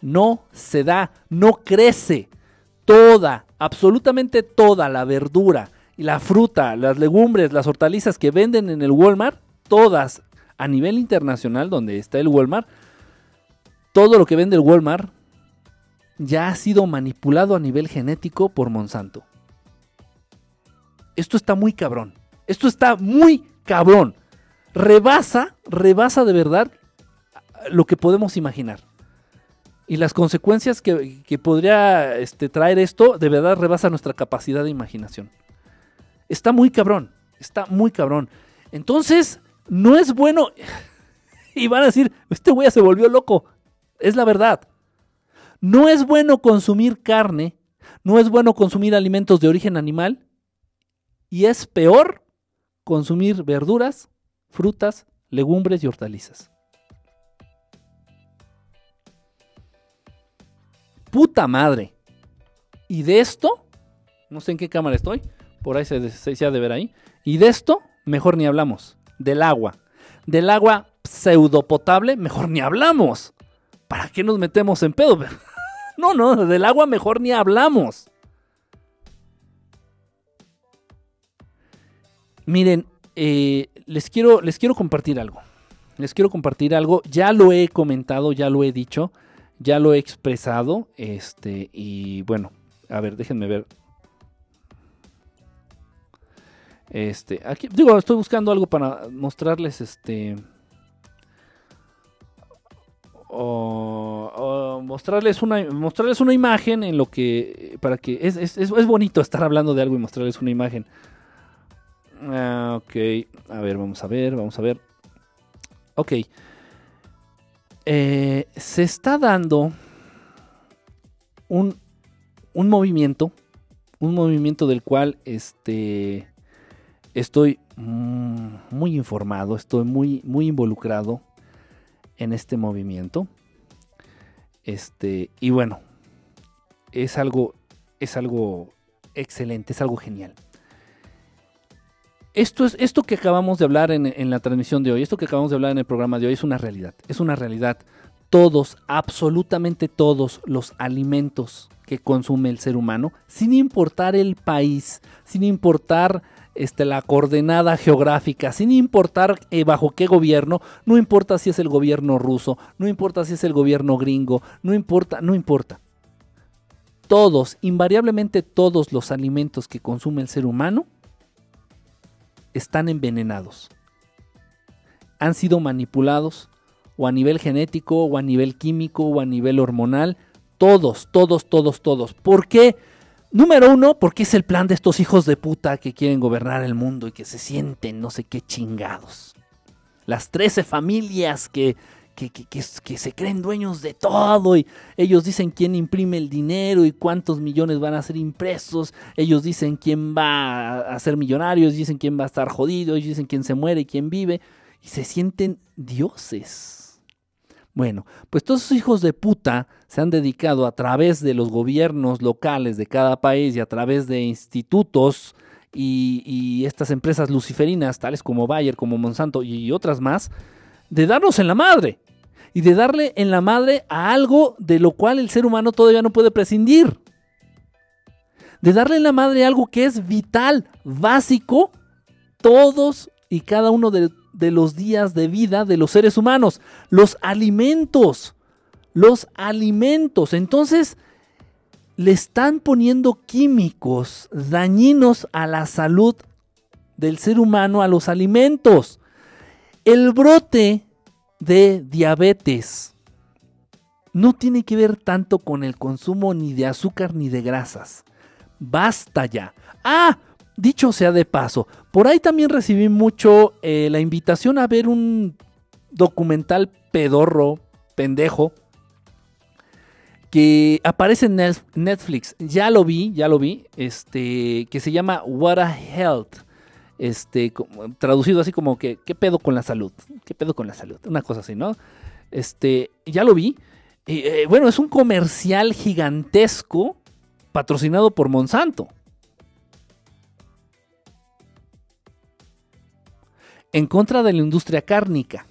No se da, no crece. Toda, absolutamente toda la verdura y la fruta, las legumbres, las hortalizas que venden en el Walmart, todas a nivel internacional donde está el Walmart, todo lo que vende el Walmart ya ha sido manipulado a nivel genético por Monsanto. Esto está muy cabrón. Esto está muy cabrón. Rebasa, rebasa de verdad lo que podemos imaginar. Y las consecuencias que, podría este, traer esto, de verdad rebasa nuestra capacidad de imaginación. Está muy cabrón. Está muy cabrón. Entonces, no es bueno. Y van a decir, este güey se volvió loco. Es la verdad. No es bueno consumir carne, no es bueno consumir alimentos de origen animal y es peor consumir verduras, frutas, legumbres y hortalizas. Puta madre. Y de esto, no sé en qué cámara estoy, por ahí se, se, ha de ver ahí. Y de esto, mejor ni hablamos. Del agua. Del agua pseudopotable, mejor ni hablamos. ¿Para qué nos metemos en pedo? No, no, del agua mejor ni hablamos. Miren, eh, les, quiero, les quiero compartir algo. Les quiero compartir algo. Ya lo he comentado, ya lo he dicho, ya lo he expresado. Este, y bueno, a ver, déjenme ver. Este, aquí, digo, estoy buscando algo para mostrarles este. O, o mostrarles una mostrarles una imagen en lo que para que es, es, es, bonito estar hablando de algo y mostrarles una imagen Ah, ok, a ver, vamos a ver, vamos a ver. Ok. Eh, se está dando un, un movimiento, un movimiento del cual este, estoy mm, muy informado, estoy muy, muy involucrado en este movimiento. Este, y bueno, es algo, es algo excelente, es algo genial esto, es, esto que acabamos de hablar en, en, la transmisión de hoy, esto que acabamos de hablar en el programa de hoy es una realidad. Es una realidad. Todos, absolutamente todos los alimentos que consume el ser humano, sin importar el país, sin importar este, la coordenada geográfica, sin importar eh, bajo qué gobierno, no importa si es el gobierno ruso, no importa si es el gobierno gringo, no importa, no importa. Todos, invariablemente todos los alimentos que consume el ser humano, están envenenados. Han sido manipulados o a nivel genético o a nivel químico o a nivel hormonal. Todos, todos, todos, todos. ¿Por qué? Número uno, porque es el plan de estos hijos de puta que quieren gobernar el mundo y que se sienten no sé qué chingados. Las 13 familias que, que, que, que, se creen dueños de todo y ellos dicen quién imprime el dinero y cuántos millones van a ser impresos, ellos dicen quién va a ser millonario, ellos dicen quién va a estar jodido, ellos dicen quién se muere y quién vive. y se sienten dioses. Bueno, pues todos esos hijos de puta se han dedicado a través de los gobiernos locales de cada país y a través de institutos y, y estas empresas luciferinas, tales como Bayer, como Monsanto y otras más, de darnos en la madre y de darle en la madre a algo de lo cual el ser humano todavía no puede prescindir. De darle en la madre a algo que es vital, básico, todos y cada uno de, de los días de vida de los seres humanos. Los alimentos. Los alimentos. Entonces, le están poniendo químicos dañinos a la salud del ser humano a los alimentos. El brote de diabetes no tiene que ver tanto con el consumo ni de azúcar ni de grasas. Basta ya. Ah, dicho sea de paso, por ahí también recibí mucho eh, la invitación a ver un documental pedorro, pendejo, que aparece en Netflix. Ya lo vi, ya lo vi, este, que se llama What a Health este, traducido así como que, ¿qué pedo con la salud? ¿Qué pedo con la salud? Una cosa así, ¿no? Este, ya lo vi. Eh, bueno, es un comercial gigantesco patrocinado por Monsanto. En contra de la industria cárnica.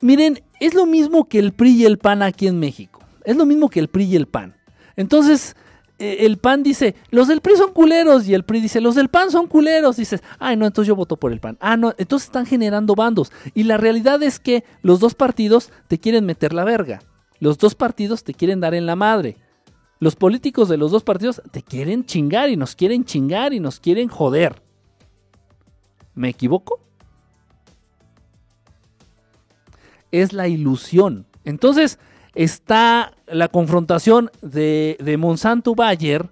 Miren, es lo mismo que el PRI y el PAN aquí en México. Es lo mismo que el PRI y el PAN. Entonces, el PAN dice, los del PRI son culeros, y el PRI dice, los del PAN son culeros. Dices, ay, no, entonces yo voto por el PAN. Ah, no, entonces están generando bandos. Y la realidad es que los dos partidos te quieren meter la verga. Los dos partidos te quieren dar en la madre. Los políticos de los dos partidos te quieren chingar y nos quieren chingar y nos quieren joder. ¿Me equivoco? Es la ilusión. Entonces, está la confrontación de, Monsanto Bayer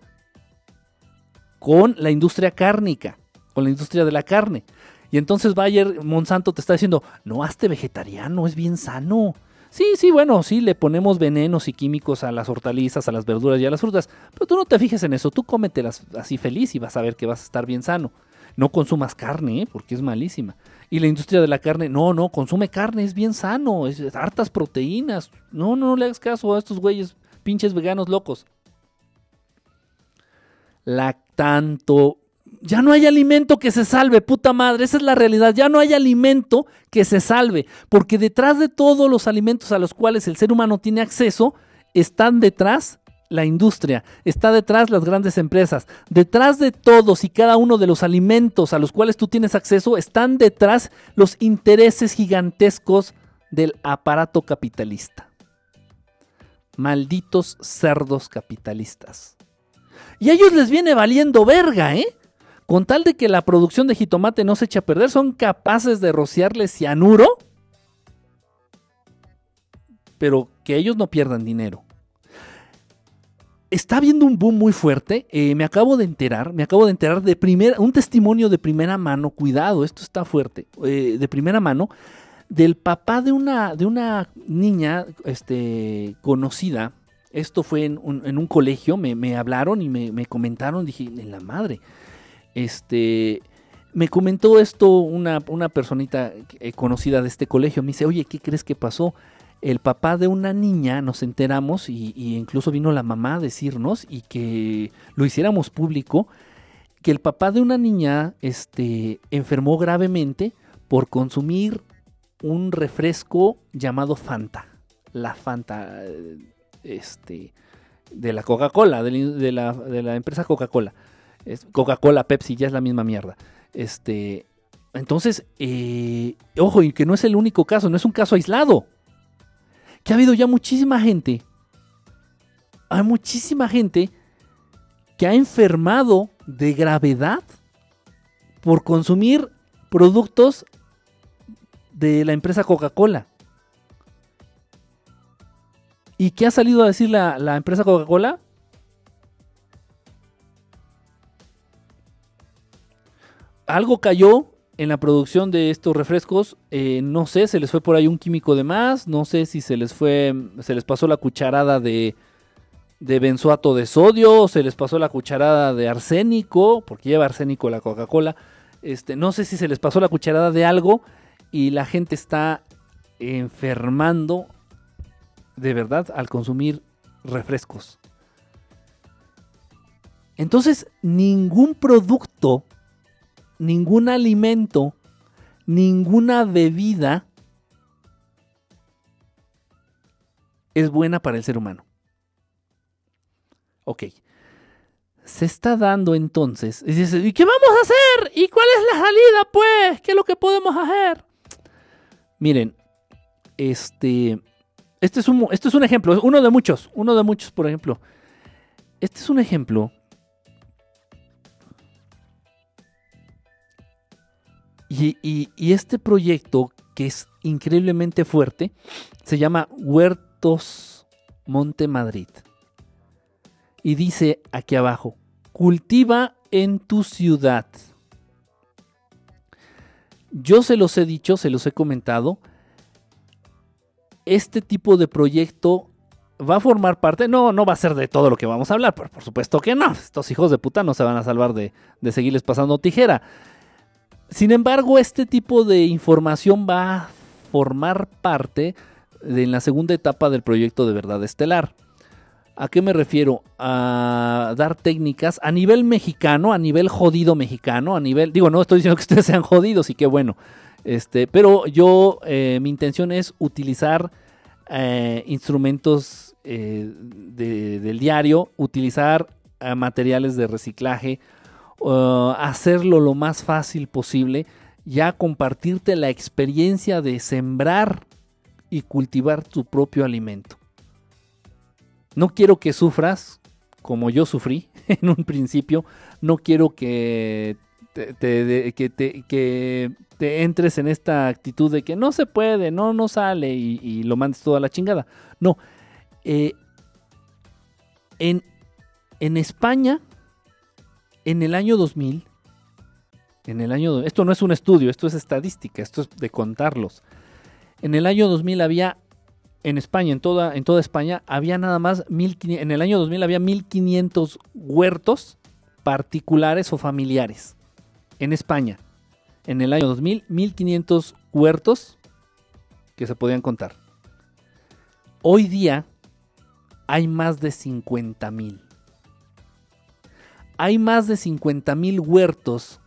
con la industria cárnica, con la industria de la carne. Y entonces Bayer, Monsanto te está diciendo, no, hazte vegetariano, es bien sano. Sí, sí, bueno, sí, le ponemos venenos y químicos a las hortalizas, a las verduras y a las frutas, pero tú no te fijes en eso, tú cómetelas así feliz y vas a ver que vas a estar bien sano. No consumas carne, ¿eh? porque es malísima. Y la industria de la carne, no, no, consume carne, es bien sano, es, hartas proteínas. No, no, no le hagas caso a estos güeyes, pinches veganos locos. Lactanto. Ya no hay alimento que se salve, puta madre, esa es la realidad. Ya no hay alimento que se salve, porque detrás de todos los alimentos a los cuales el ser humano tiene acceso, están detrás la industria, está detrás las grandes empresas. Detrás de todos y cada uno de los alimentos a los cuales tú tienes acceso están detrás los intereses gigantescos del aparato capitalista. Malditos cerdos capitalistas. Y a ellos les viene valiendo verga, ¿eh? Con tal de que la producción de jitomate no se eche a perder, son capaces de rociarle cianuro, pero que ellos no pierdan dinero está habiendo un boom muy fuerte. Eh, me acabo de enterar, me acabo de enterar de primera, un testimonio de primera mano, cuidado, esto está fuerte, eh, de primera mano, del papá de una, de una niña este, conocida. Esto fue en un, colegio, me, hablaron y me, comentaron, dije, en la madre. Este, me comentó esto una, una personita eh, conocida de este colegio, me dice, oye, ¿qué crees que pasó? El papá de una niña, nos enteramos, y, incluso vino la mamá a decirnos y que lo hiciéramos público, que el papá de una niña este, enfermó gravemente por consumir un refresco llamado Fanta. La Fanta este, de la Coca-Cola, de, la, empresa Coca-Cola. Coca-Cola, Pepsi, ya es la misma mierda. Este, entonces, eh, ojo, y que no es el único caso, no es un caso aislado que ha habido ya muchísima gente, hay muchísima gente que ha enfermado de gravedad por consumir productos de la empresa Coca-Cola. ¿Y qué ha salido a decir la, la empresa Coca-Cola? Algo cayó en la producción de estos refrescos, eh, no sé, se les fue por ahí un químico de más, no sé si se les fue, se les pasó la cucharada de, de benzoato de sodio, se les pasó la cucharada de arsénico, porque lleva arsénico la Coca-Cola. Este, no sé si se les pasó la cucharada de algo y la gente está enfermando de verdad al consumir refrescos. Entonces, ningún producto, ningún alimento, ninguna bebida es buena para el ser humano. Ok. Se está dando entonces. Y dice, ¿y qué vamos a hacer? ¿Y cuál es la salida, pues? ¿Qué es lo que podemos hacer? Miren, este. Este es, un, este es un ejemplo, uno de muchos, uno de muchos, por ejemplo. Este es un ejemplo. Y, este proyecto, que es increíblemente fuerte, se llama Huertos Monte Madrid. Y dice aquí abajo, cultiva en tu ciudad. Yo se los he dicho, se los he comentado. Este tipo de proyecto va a formar parte, no, no va a ser de todo lo que vamos a hablar, pero por supuesto que no. Estos hijos de puta no se van a salvar de, de seguirles pasando tijera. Sin embargo, este tipo de información va a formar parte de la segunda etapa del proyecto de verdad estelar. ¿A qué me refiero? A dar técnicas a nivel mexicano, a nivel jodido mexicano, a nivel, digo, no estoy diciendo que ustedes sean jodidos y qué bueno, este, pero yo, eh, mi intención es utilizar eh, instrumentos eh, del diario, utilizar materiales de reciclaje, uh, hacerlo lo más fácil posible, ya compartirte la experiencia de sembrar y cultivar tu propio alimento. No quiero que sufras como yo sufrí en un principio. No quiero que te, que, te, entres en esta actitud de que no se puede, no, no sale y, lo mandes toda la chingada. No. Eh, en, en España, en el año 2000, en el año, esto no es un estudio, esto es estadística, esto es de contarlos. En el año 2000 había en España, en toda, en toda España, había nada más, 1500, en el año 2000 había 1500 huertos particulares o familiares. En España, en el año 2000, 1500 huertos que se podían contar. Hoy día hay más de 50 mil. Hay más de 50 mil huertos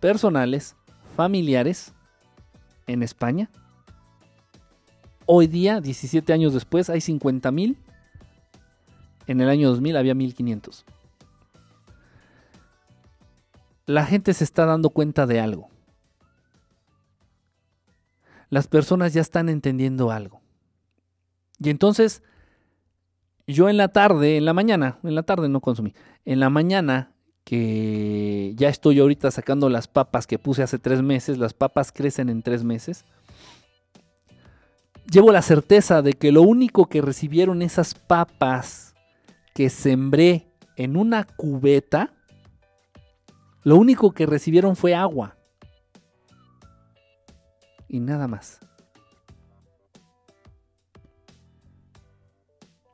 personales, familiares, en España Hoy día, 17 años después, hay 50 mil. En el año 2000 había 1500. La gente se está dando cuenta de algo. Las personas ya están entendiendo algo. Y entonces, yo en la tarde, en la mañana, en la tarde no consumí, en la mañana que ya estoy ahorita sacando las papas que puse hace tres meses, las papas crecen en tres meses llevo la certeza de que lo único que recibieron esas papas que sembré en una cubeta, lo único que recibieron fue agua. Y nada más.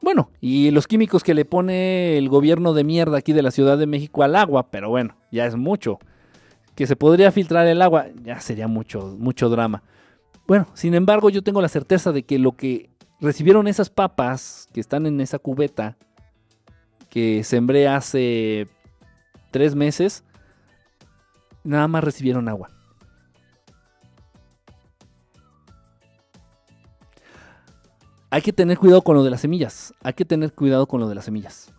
Bueno, y los químicos que le pone el gobierno de mierda aquí de la Ciudad de México al agua, pero bueno, ya es mucho. Que se podría filtrar el agua, ya sería mucho, mucho drama. Bueno, sin embargo, yo tengo la certeza de que lo que recibieron esas papas que están en esa cubeta que sembré hace tres meses, nada más recibieron agua. Hay que tener cuidado con lo de las semillas. Hay que tener cuidado con lo de las semillas.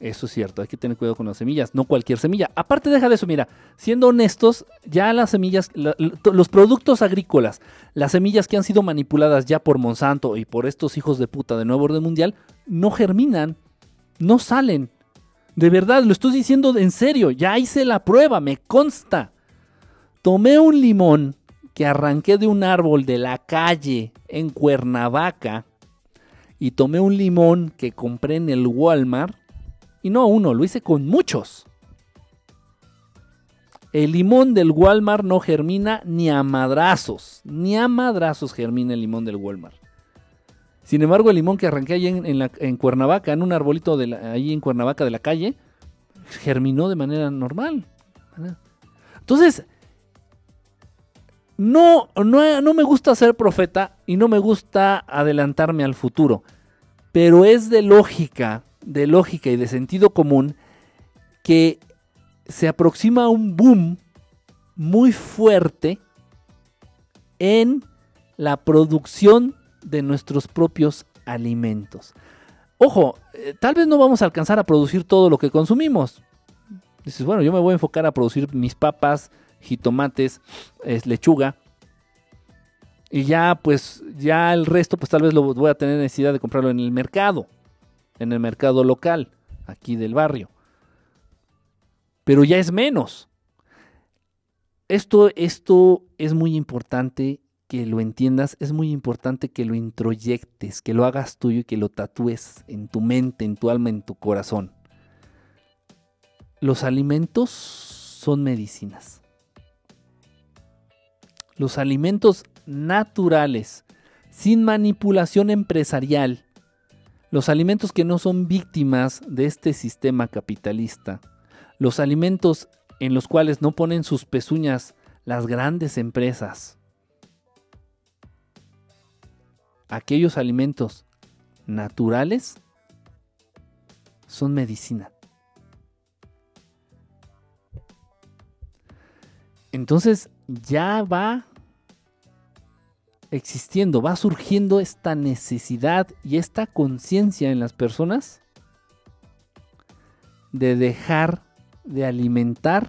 Eso es cierto, hay que tener cuidado con las semillas, no cualquier semilla. Aparte, deja de eso, mira, siendo honestos, ya las semillas, los productos agrícolas, las semillas que han sido manipuladas ya por Monsanto y por estos hijos de puta de Nuevo Orden Mundial, no germinan, no salen. De verdad, lo estoy diciendo en serio, ya hice la prueba, me consta. Tomé un limón que arranqué de un árbol de la calle en Cuernavaca y tomé un limón que compré en el Walmart y no uno, lo hice con muchos. El limón del Walmart no germina ni a madrazos. Ni a madrazos germina el limón del Walmart. Sin embargo, el limón que arranqué ahí en, Cuernavaca, en un arbolito de ahí en Cuernavaca de la calle, germinó de manera normal. Entonces, No, no, no me gusta ser profeta y no me gusta adelantarme al futuro, pero es de lógica, de lógica y de sentido común que se aproxima un boom muy fuerte en la producción de nuestros propios alimentos. Ojo, eh, tal vez no vamos a alcanzar a producir todo lo que consumimos. Dices, bueno, yo me voy a enfocar a producir mis papas, jitomates, es lechuga. Y ya, pues, ya el resto, pues tal vez lo voy a tener necesidad de comprarlo en el mercado, en el mercado local, aquí del barrio. Pero ya es menos. Esto, esto es muy importante que lo entiendas, es muy importante que lo introyectes, que lo hagas tuyo y que lo tatúes en tu mente, en tu alma, en tu corazón. Los alimentos son medicinas. Los alimentos naturales, sin manipulación empresarial, los alimentos que no son víctimas de este sistema capitalista, los alimentos en los cuales no ponen sus pezuñas las grandes empresas, aquellos alimentos naturales son medicina. Entonces ya va existiendo, va surgiendo esta necesidad y esta conciencia en las personas de dejar de alimentar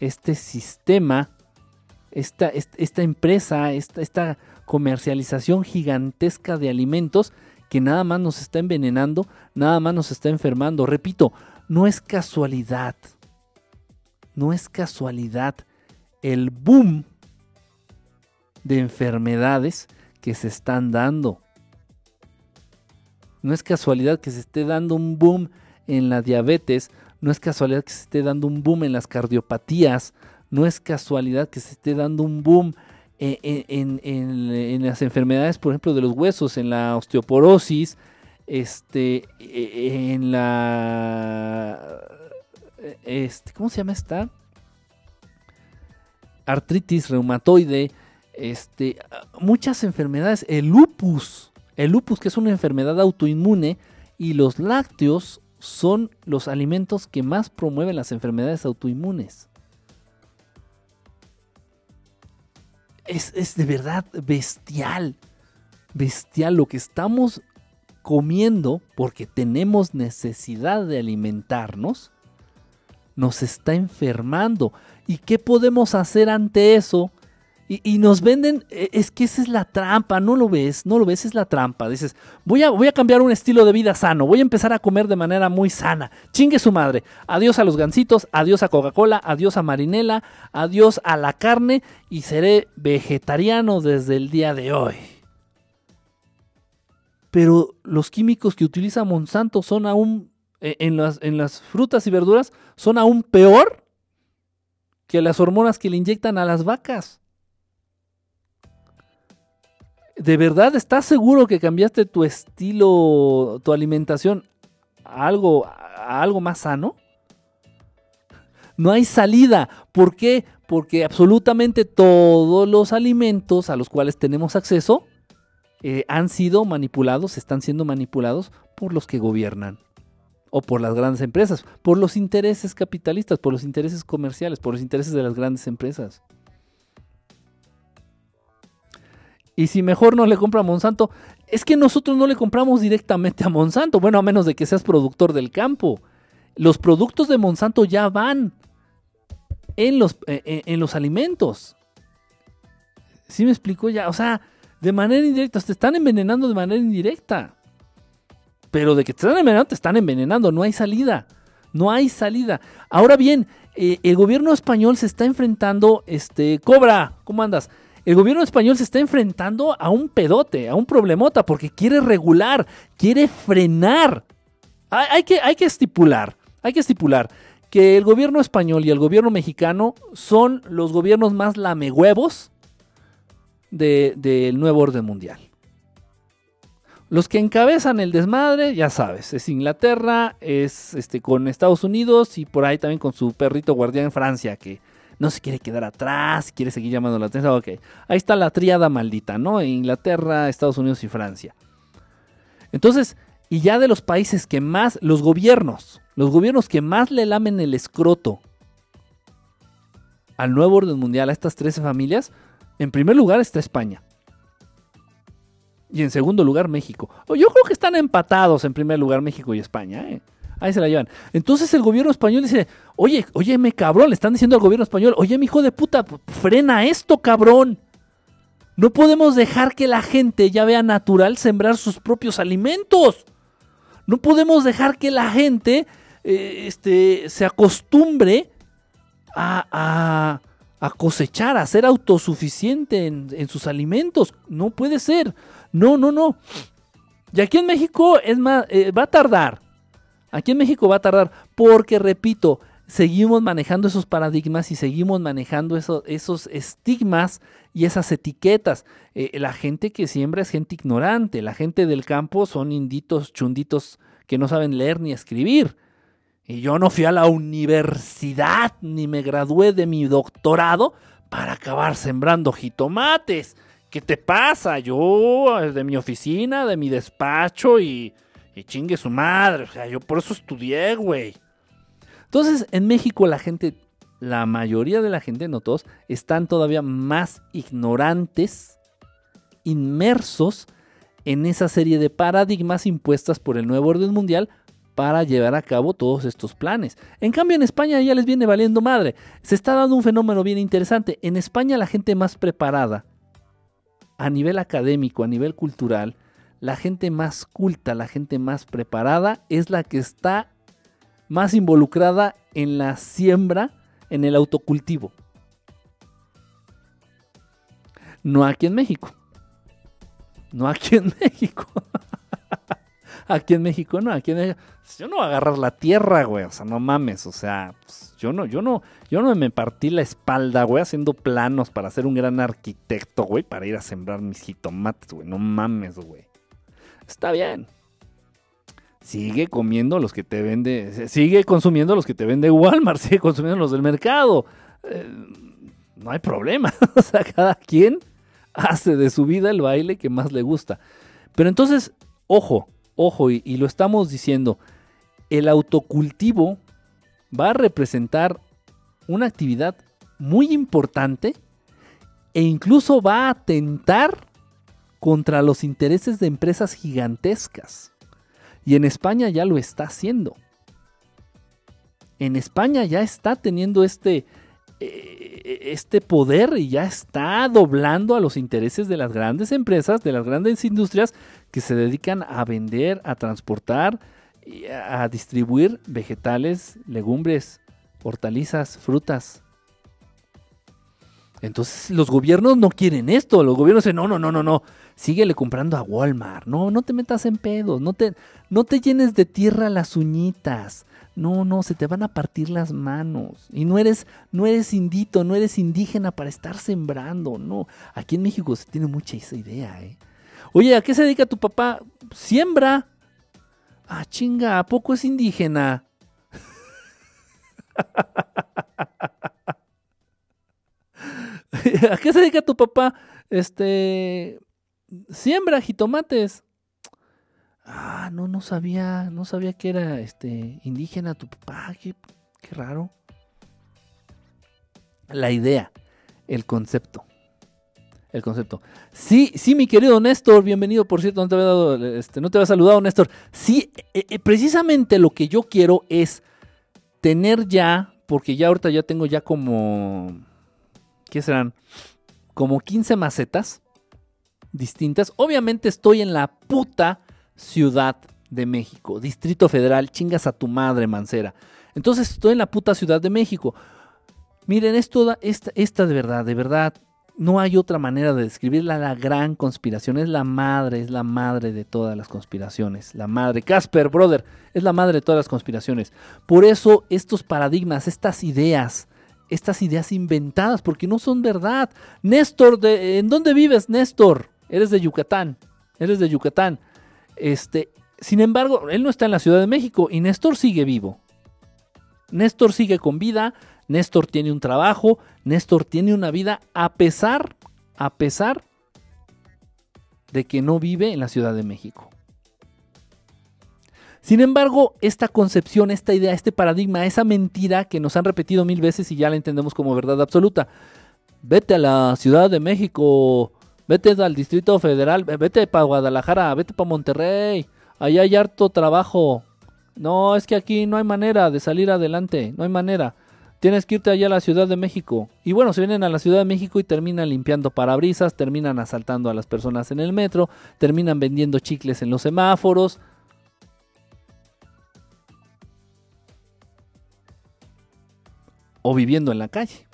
este sistema, esta, esta empresa, esta, esta comercialización gigantesca de alimentos que nada más nos está envenenando, nada más nos está enfermando. Repito, no es casualidad, no es casualidad el boom de enfermedades que se están dando. No es casualidad que se esté dando un boom en la diabetes, no es casualidad que se esté dando un boom en las cardiopatías, no es casualidad que se esté dando un boom en, las enfermedades, por ejemplo, de los huesos, en la osteoporosis, este, e, en la, este, ¿cómo se llama esta? Artritis reumatoide, este, muchas enfermedades, el lupus, el lupus que es una enfermedad autoinmune y los lácteos son los alimentos que más promueven las enfermedades autoinmunes. es, de verdad bestial. Bestial lo que estamos comiendo porque tenemos necesidad de alimentarnos. Nos está enfermando. ¿Y qué podemos hacer ante eso? Y, nos venden, e, es que esa es la trampa, no lo ves, no lo ves, es la trampa. Dices, voy a, voy a cambiar un estilo de vida sano, voy a empezar a comer de manera muy sana. Chingue su madre. Adiós a los gancitos, adiós a Coca-Cola, adiós a Marinela, adiós a la carne y seré vegetariano desde el día de hoy. Pero los químicos que utiliza Monsanto son aún, e, en las, en las frutas y verduras, son aún peor que las hormonas que le inyectan a las vacas. ¿De verdad estás seguro que cambiaste tu estilo, tu alimentación a algo, algo más sano? No hay salida. ¿Por qué? Porque absolutamente todos los alimentos a los cuales tenemos acceso eh, han sido manipulados, están siendo manipulados por los que gobiernan o por las grandes empresas, por los intereses capitalistas, por los intereses comerciales, por los intereses de las grandes empresas. Y si mejor no le compra a Monsanto, es que nosotros no le compramos directamente a Monsanto, bueno, a menos de que seas productor del campo. Los productos de Monsanto ya van en los, eh, eh, en los alimentos. ¿Sí me explico ya? O sea, de manera indirecta, te están envenenando de manera indirecta. Pero de que te están envenenando, te están envenenando, no hay salida. No hay salida. Ahora bien, eh, el gobierno español se está enfrentando, este, Cobra, ¿cómo andas? el gobierno español se está enfrentando a un pedote, a un problemota, porque quiere regular, quiere frenar. Hay, que, hay que estipular, hay que estipular que el gobierno español y el gobierno mexicano son los gobiernos más lamehuevos del nuevo orden mundial. Los que encabezan el desmadre, ya sabes, es Inglaterra, es este, con Estados Unidos y por ahí también con su perrito guardián en Francia, que no se quiere quedar atrás, quiere seguir llamando la atención. Ok, ahí está la triada maldita, ¿no? Inglaterra, Estados Unidos y Francia. Entonces, y ya de los países que más, los gobiernos, los gobiernos que más le lamen el escroto al nuevo orden mundial, a estas 13 familias, en primer lugar está España. Y en segundo lugar México. Yo creo que están empatados en primer lugar México y España. ¿eh? Ahí se la llevan. Entonces el gobierno español dice, oye, oye, me cabrón, le están diciendo al gobierno español, oye, mi hijo de puta, frena esto, cabrón. No podemos dejar que la gente ya vea natural sembrar sus propios alimentos. No podemos dejar que la gente eh, este, se acostumbre a, cosechar, a ser autosuficiente en, sus alimentos. No puede ser. No, no, no. Y aquí en México es más, eh, va a tardar. Aquí en México va a tardar porque, repito, seguimos manejando esos paradigmas y seguimos manejando esos estigmas y esas etiquetas. Eh, la gente que siembra es gente ignorante, la gente del campo son inditos, chunditos que no saben leer ni escribir. Y yo no fui a la universidad ni me gradué de mi doctorado para acabar sembrando jitomates. ¿Qué te pasa? Yo, de mi oficina, de mi despacho y, y chingue su madre. O sea, yo por eso estudié, güey. Entonces, en México la gente, la mayoría de la gente, no todos, están todavía más ignorantes, inmersos en esa serie de paradigmas impuestas por el nuevo orden mundial para llevar a cabo todos estos planes. En cambio, en España ya les viene valiendo madre. Se está dando un fenómeno bien interesante. En España la gente más preparada, a nivel académico, a nivel cultural, la gente más culta, la gente más preparada, es la que está más involucrada en la siembra, en el autocultivo. No aquí en México. No aquí en México. Aquí en México no, aquí en México. Yo no voy a agarrar la tierra, güey. O sea, no mames. O sea, pues, yo no, yo no, yo no me partí la espalda, güey, haciendo planos para ser un gran arquitecto, güey, para ir a sembrar mis jitomates, güey. No mames, güey. Está bien sigue comiendo los que te vende, sigue consumiendo los que te vende Walmart, sigue consumiendo los del mercado. Eh, no hay problema. o sea, cada quien hace de su vida el baile que más le gusta. Pero entonces, ojo, ojo, y, lo estamos diciendo, el autocultivo va a representar una actividad muy importante e incluso va a atentar contra los intereses de empresas gigantescas. Y en España ya lo está haciendo. En España ya está teniendo este, eh, este poder y ya está doblando a los intereses de las grandes empresas, de las grandes industrias que se dedican a vender, a transportar, y a distribuir vegetales, legumbres, hortalizas, frutas. Entonces los gobiernos no quieren esto, los gobiernos dicen, no, no, no, no, no, síguele comprando a Walmart. No, no te metas en pedos. No te, no te llenes de tierra las uñitas. No, no, se te van a partir las manos. Y no eres, no eres indito, no eres indígena para estar sembrando. No, aquí en México se tiene mucha esa idea, ¿eh? Oye, ¿a qué se dedica tu papá? Siembra. Ah, chinga, ¿a poco es indígena? ¿A qué se dedica tu papá? Este, siembra jitomates. Ah, no, no sabía, no sabía que era este indígena tu papá, qué, raro. La idea, el concepto. El concepto. Sí, sí, mi querido Néstor, bienvenido, por cierto, no te había dado, este, no te había saludado, Néstor. Sí, e, e, precisamente lo que yo quiero es tener ya, porque ya ahorita ya tengo ya como, ¿qué serán? Como 15 macetas distintas. Obviamente estoy en la puta Ciudad de México, Distrito Federal, chingas a tu madre, Mancera. Entonces estoy en la puta Ciudad de México. Miren, esto, esta, esta de verdad, de verdad, no hay otra manera de describirla. La gran conspiración es la madre, es la madre de todas las conspiraciones. La madre, Casper, brother, es la madre de todas las conspiraciones. Por eso estos paradigmas, estas ideas, estas ideas inventadas, porque no son verdad. Néstor, ¿en dónde vives, Néstor? Eres de Yucatán. Eres de Yucatán. Este, sin embargo, él no está en la Ciudad de México y Néstor sigue vivo. Néstor sigue con vida, Néstor tiene un trabajo, Néstor tiene una vida a pesar, a pesar de que no vive en la Ciudad de México. Sin embargo, esta concepción, esta idea, este paradigma, esa mentira que nos han repetido mil veces y ya la entendemos como verdad absoluta. Vete a la Ciudad de México, vete al Distrito Federal, vete para Guadalajara, vete para Monterrey, allá hay harto trabajo. No, es que aquí no hay manera de salir adelante, no hay manera. Tienes que irte allá a la Ciudad de México. Y bueno, se vienen a la Ciudad de México y terminan limpiando parabrisas, terminan asaltando a las personas en el metro, terminan vendiendo chicles en los semáforos. O viviendo en la calle.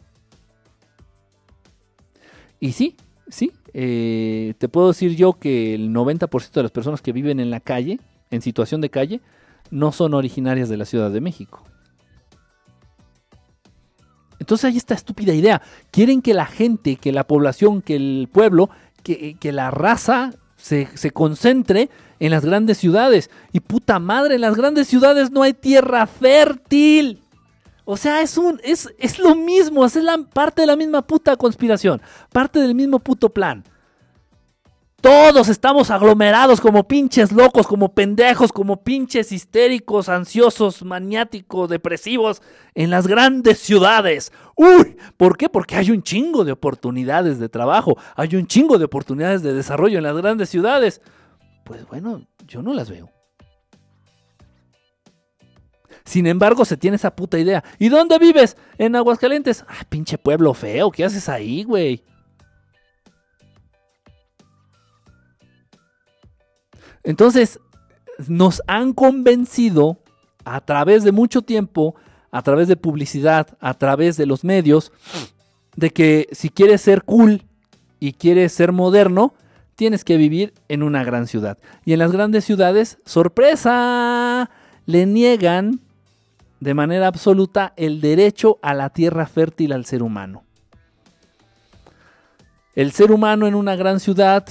Y sí, sí, eh, te puedo decir yo que el 90% de las personas que viven en la calle, en situación de calle, no son originarias de la Ciudad de México. Entonces hay esta estúpida idea. Quieren que la gente, que la población, que el pueblo, que, la raza se, se, concentre en las grandes ciudades. Y puta madre, en las grandes ciudades no hay tierra fértil. O sea, es, un, es, es lo mismo, es la, parte de la misma puta conspiración, parte del mismo puto plan. Todos estamos aglomerados como pinches locos, como pendejos, como pinches histéricos, ansiosos, maniáticos, depresivos en las grandes ciudades. Uy, ¿por qué? Porque hay un chingo de oportunidades de trabajo, hay un chingo de oportunidades de desarrollo en las grandes ciudades. Pues bueno, yo no las veo. Sin embargo, se tiene esa puta idea. ¿Y dónde vives? En Aguascalientes. Ah, pinche pueblo feo, ¿qué haces ahí, güey? Entonces, nos han convencido a través de mucho tiempo, a través de publicidad, a través de los medios, de que si quieres ser cool y quieres ser moderno, tienes que vivir en una gran ciudad. Y en las grandes ciudades, sorpresa, le niegan de manera absoluta el derecho a la tierra fértil al ser humano. El ser humano en una gran ciudad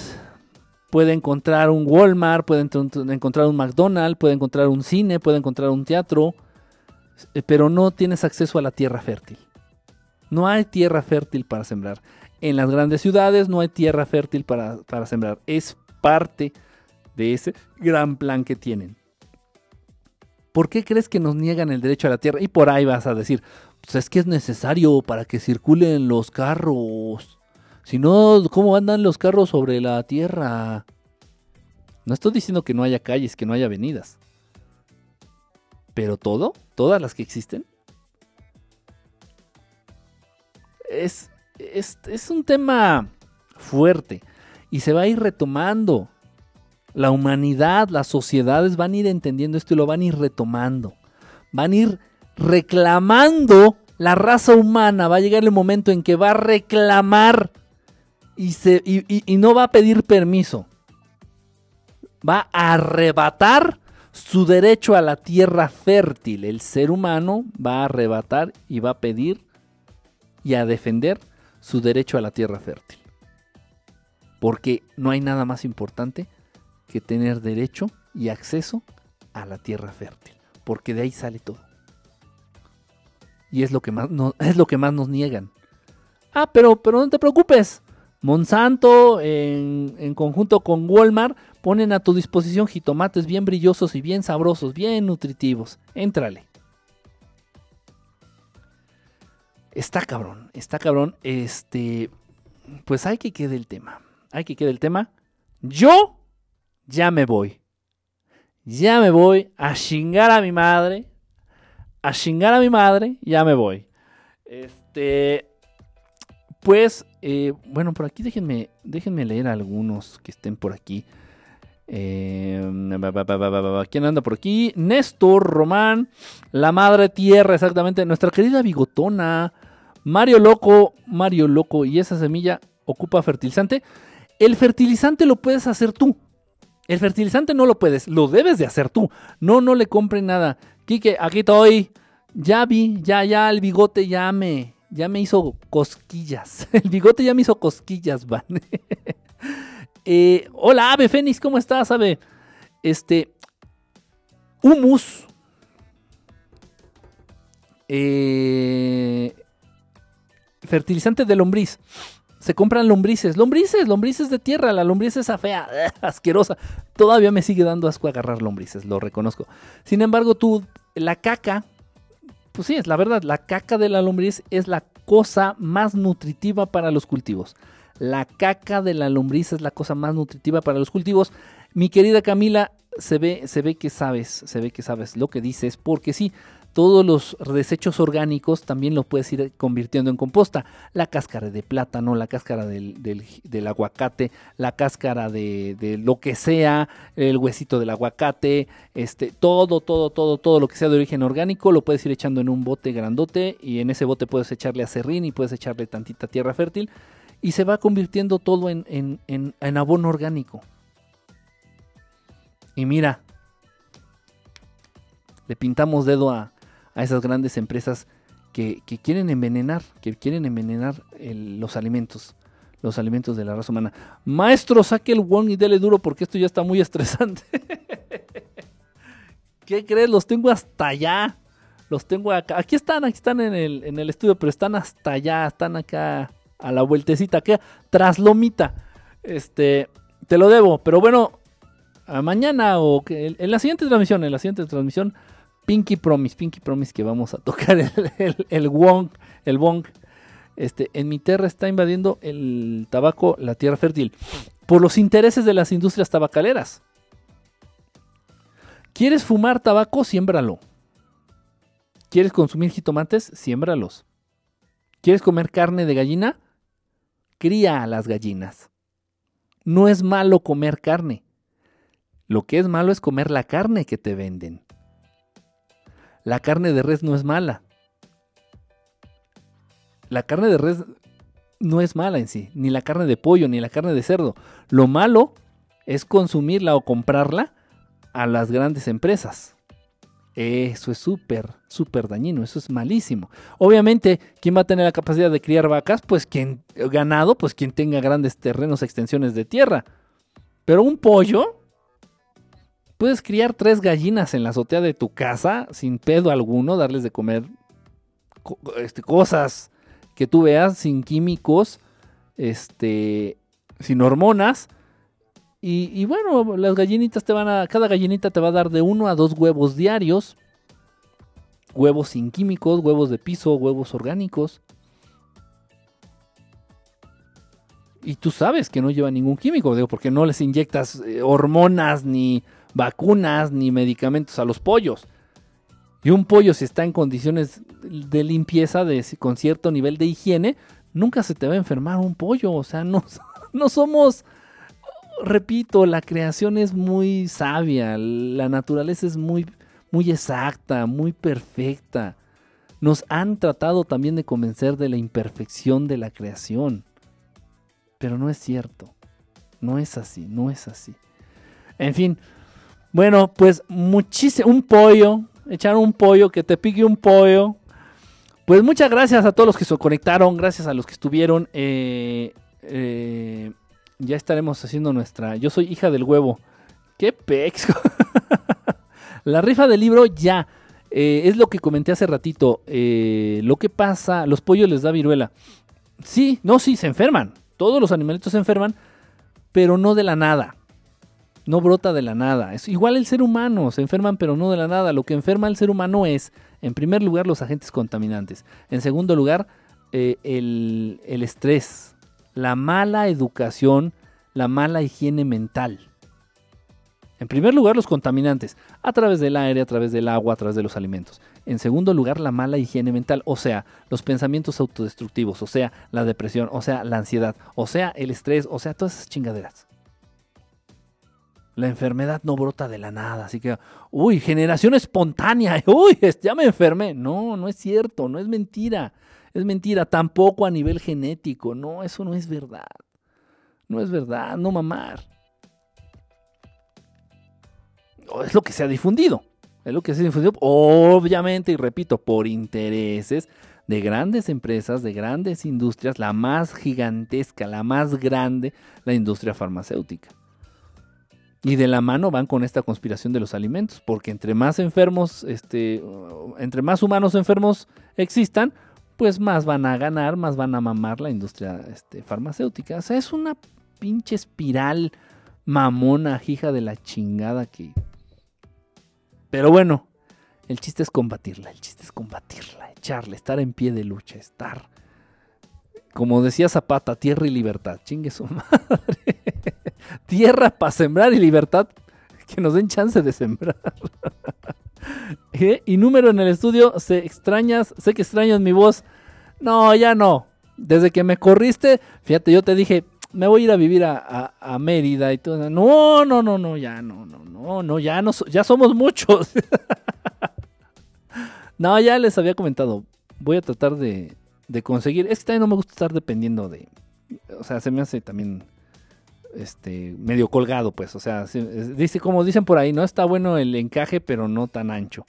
puede encontrar un Walmart, puede encontrar un McDonald's, puede encontrar un cine, puede encontrar un teatro, eh, pero no tienes acceso a la tierra fértil. No hay tierra fértil para sembrar. En las grandes ciudades no hay tierra fértil para, para sembrar. Es parte de ese gran plan que tienen. ¿Por qué crees que nos niegan el derecho a la tierra? Y por ahí vas a decir, pues es que es necesario para que circulen los carros. Si no, ¿cómo andan los carros sobre la tierra? No estoy diciendo que no haya calles, que no haya avenidas. Pero todo, todas las que existen. Es, es, es un tema fuerte y se va a ir retomando. La humanidad, las sociedades van a ir entendiendo esto y lo van a ir retomando. Van a ir reclamando la raza humana. Va a llegar el momento en que va a reclamar y, no va a pedir permiso. Va a arrebatar su derecho a la tierra fértil. El ser humano va a arrebatar y va a pedir y a defender su derecho a la tierra fértil. Porque no hay nada más importante que tener derecho y acceso a la tierra fértil. Porque de ahí sale todo. Y es lo que más, es lo que más nos niegan. Ah, pero, pero no te preocupes. Monsanto, en, conjunto con Walmart, ponen a tu disposición jitomates bien brillosos y bien sabrosos, bien nutritivos. Éntrale. Está cabrón, está cabrón. Este, pues hay que quede el tema. Hay que quede el tema. Yo ya me voy. Ya me voy a chingar a mi madre. A chingar a mi madre, ya me voy. Este, pues, eh, bueno, por aquí déjenme, déjenme leer algunos que estén por aquí. Eh, ¿Quién anda por aquí? Néstor, Román, la madre tierra, exactamente. Nuestra querida bigotona. Mario Loco, Mario Loco, y esa semilla ocupa fertilizante. El fertilizante lo puedes hacer tú. El fertilizante no lo puedes, lo debes de hacer tú. No, no le compren nada. Quique, aquí estoy. Ya vi, ya, ya, el bigote ya me, ya me hizo cosquillas. El bigote ya me hizo cosquillas, Van. Eh, hola, Ave Fénix, ¿cómo estás, Ave? Este. Humus. eh, fertilizante de lombriz. Se compran lombrices, lombrices, lombrices de tierra, la lombriz esa fea, asquerosa. Todavía me sigue dando asco agarrar lombrices, lo reconozco. Sin embargo, tú, la caca, pues sí, es la verdad, la caca de la lombriz es la cosa más nutritiva para los cultivos. La caca de la lombriz es la cosa más nutritiva para los cultivos. Mi querida Camila, se ve, se ve que sabes, se ve que sabes lo que dices, porque sí, todos los desechos orgánicos también los puedes ir convirtiendo en composta. La cáscara de plátano, la cáscara del, aguacate, la cáscara de, lo que sea, el huesito del aguacate, este, todo, todo, todo, todo lo que sea de origen orgánico lo puedes ir echando en un bote grandote y en ese bote puedes echarle acerrín y puedes echarle tantita tierra fértil y se va convirtiendo todo en, en abono orgánico. Y mira, le pintamos dedo a, a esas grandes empresas que, quieren envenenar, que quieren envenenar los alimentos, los alimentos de la raza humana. Maestro, saque el one y dele duro porque esto ya está muy estresante. ¿Qué crees? Los tengo hasta allá. Los tengo acá. Aquí están, aquí están en el, en el estudio, pero están hasta allá, están acá a la vueltecita, acá, tras lomita. Este, te lo debo, pero bueno, mañana o que en la siguiente transmisión, en la siguiente transmisión Pinky Promise, Pinky Promise que vamos a tocar el, el, Wong, el Bong. Este, en mi tierra está invadiendo el tabaco la tierra fértil por los intereses de las industrias tabacaleras. ¿Quieres fumar tabaco? Siémbralo. ¿Quieres consumir jitomates? Siémbralos. ¿Quieres comer carne de gallina? Cría a las gallinas. No es malo comer carne. Lo que es malo es comer la carne que te venden. La carne de res no es mala. La carne de res no es mala en sí, ni la carne de pollo, ni la carne de cerdo. Lo malo es consumirla o comprarla a las grandes empresas. Eso es súper, súper dañino, eso es malísimo. Obviamente, ¿quién va a tener la capacidad de criar vacas? Pues quien, ganado, pues quien tenga grandes terrenos, extensiones de tierra. Pero un pollo, Puedes criar tres gallinas en la azotea de tu casa sin pedo alguno, darles de comer este, cosas que tú veas sin químicos, este, sin hormonas. Y, bueno, las gallinitas te van a. Cada gallinita te va a dar de uno a dos huevos diarios. Huevos sin químicos, huevos de piso, huevos orgánicos. Y tú sabes que no lleva ningún químico, digo, porque no les inyectas eh, hormonas ni vacunas ni medicamentos a los pollos. Y un pollo si está en condiciones de limpieza, de, con cierto nivel de higiene, nunca se te va a enfermar un pollo. O sea, no, no somos, repito, la creación es muy sabia, la naturaleza es muy, muy exacta, muy perfecta. Nos han tratado también de convencer de la imperfección de la creación. Pero no es cierto. No es así, no es así. En fin, bueno, pues muchísimo, un pollo, echar un pollo, que te pique un pollo. Pues muchas gracias a todos los que se conectaron, gracias a los que estuvieron. Eh, eh, ya estaremos haciendo nuestra. Yo soy hija del huevo. ¡Qué pex! La rifa del libro ya. Eh, es lo que comenté hace ratito. lo que pasa, los pollos les da viruela. Sí, no, sí, se enferman. Todos los animalitos se enferman, pero no de la nada no brota de la nada. Es igual el ser humano, se enferman pero no de la nada. Lo que enferma al ser humano es, en primer lugar, los agentes contaminantes. En segundo lugar, eh, el, el estrés, la mala educación, la mala higiene mental. En primer lugar, los contaminantes, a través del aire, a través del agua, a través de los alimentos. En segundo lugar, la mala higiene mental, o sea, los pensamientos autodestructivos, o sea, la depresión, o sea, la ansiedad, o sea, el estrés, o sea, todas esas chingaderas. La enfermedad no brota de la nada, así que, uy, generación espontánea, uy, ya me enfermé. No, no es cierto, no es mentira. Es mentira, tampoco a nivel genético. No, eso no es verdad. No es verdad, no mamar. Es lo que se ha difundido. Es lo que se ha difundido, obviamente, y repito, por intereses de grandes empresas, de grandes industrias, la más gigantesca, la más grande, la industria farmacéutica. Y de la mano van con esta conspiración de los alimentos, porque entre más enfermos, este, entre más humanos enfermos existan, pues más van a ganar, más van a mamar la industria este, farmacéutica. O sea, es una pinche espiral mamona, hija de la chingada que... Pero bueno, el chiste es combatirla, el chiste es combatirla, echarle, estar en pie de lucha, estar... Como decía Zapata, tierra y libertad. Chingue su madre. Tierra para sembrar y libertad que nos den chance de sembrar. ¿Eh? y número en el estudio, se extrañas, sé que extrañas mi voz. No, ya no. Desde que me corriste, fíjate, yo te dije, me voy a ir a vivir a, Mérida y todo. No, no, no, no, ya no, no, no, no, ya no, ya somos muchos. no, ya les había comentado. Voy a tratar de, de conseguir. Es que también no me gusta estar dependiendo de. O sea, se me hace también este medio colgado, pues. O sea, dice, como dicen por ahí, no está bueno el encaje, pero no tan ancho.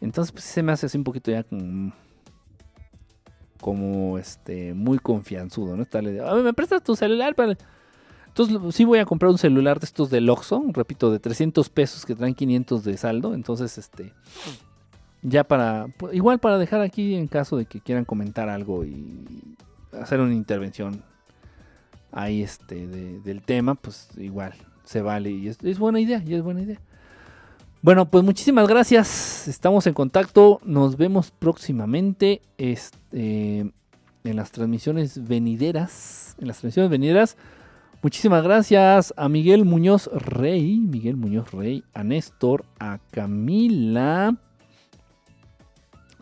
Entonces, pues se me hace así un poquito ya como, este, muy confianzudo, ¿no? Estarle, a ver, ¿me prestas tu celular para...? Entonces, sí voy a comprar un celular de estos del Oxxo, repito, de 300 pesos que traen 500 de saldo. Entonces, este, ya para, igual para dejar aquí en caso de que quieran comentar algo y hacer una intervención ahí este del tema, pues igual se vale y es, buena idea, y es buena idea. Bueno, pues muchísimas gracias. Estamos en contacto. Nos vemos próximamente este, en las transmisiones venideras. En las transmisiones venideras. Muchísimas gracias a Miguel Muñoz Rey. Miguel Muñoz Rey. A Néstor. A Camila.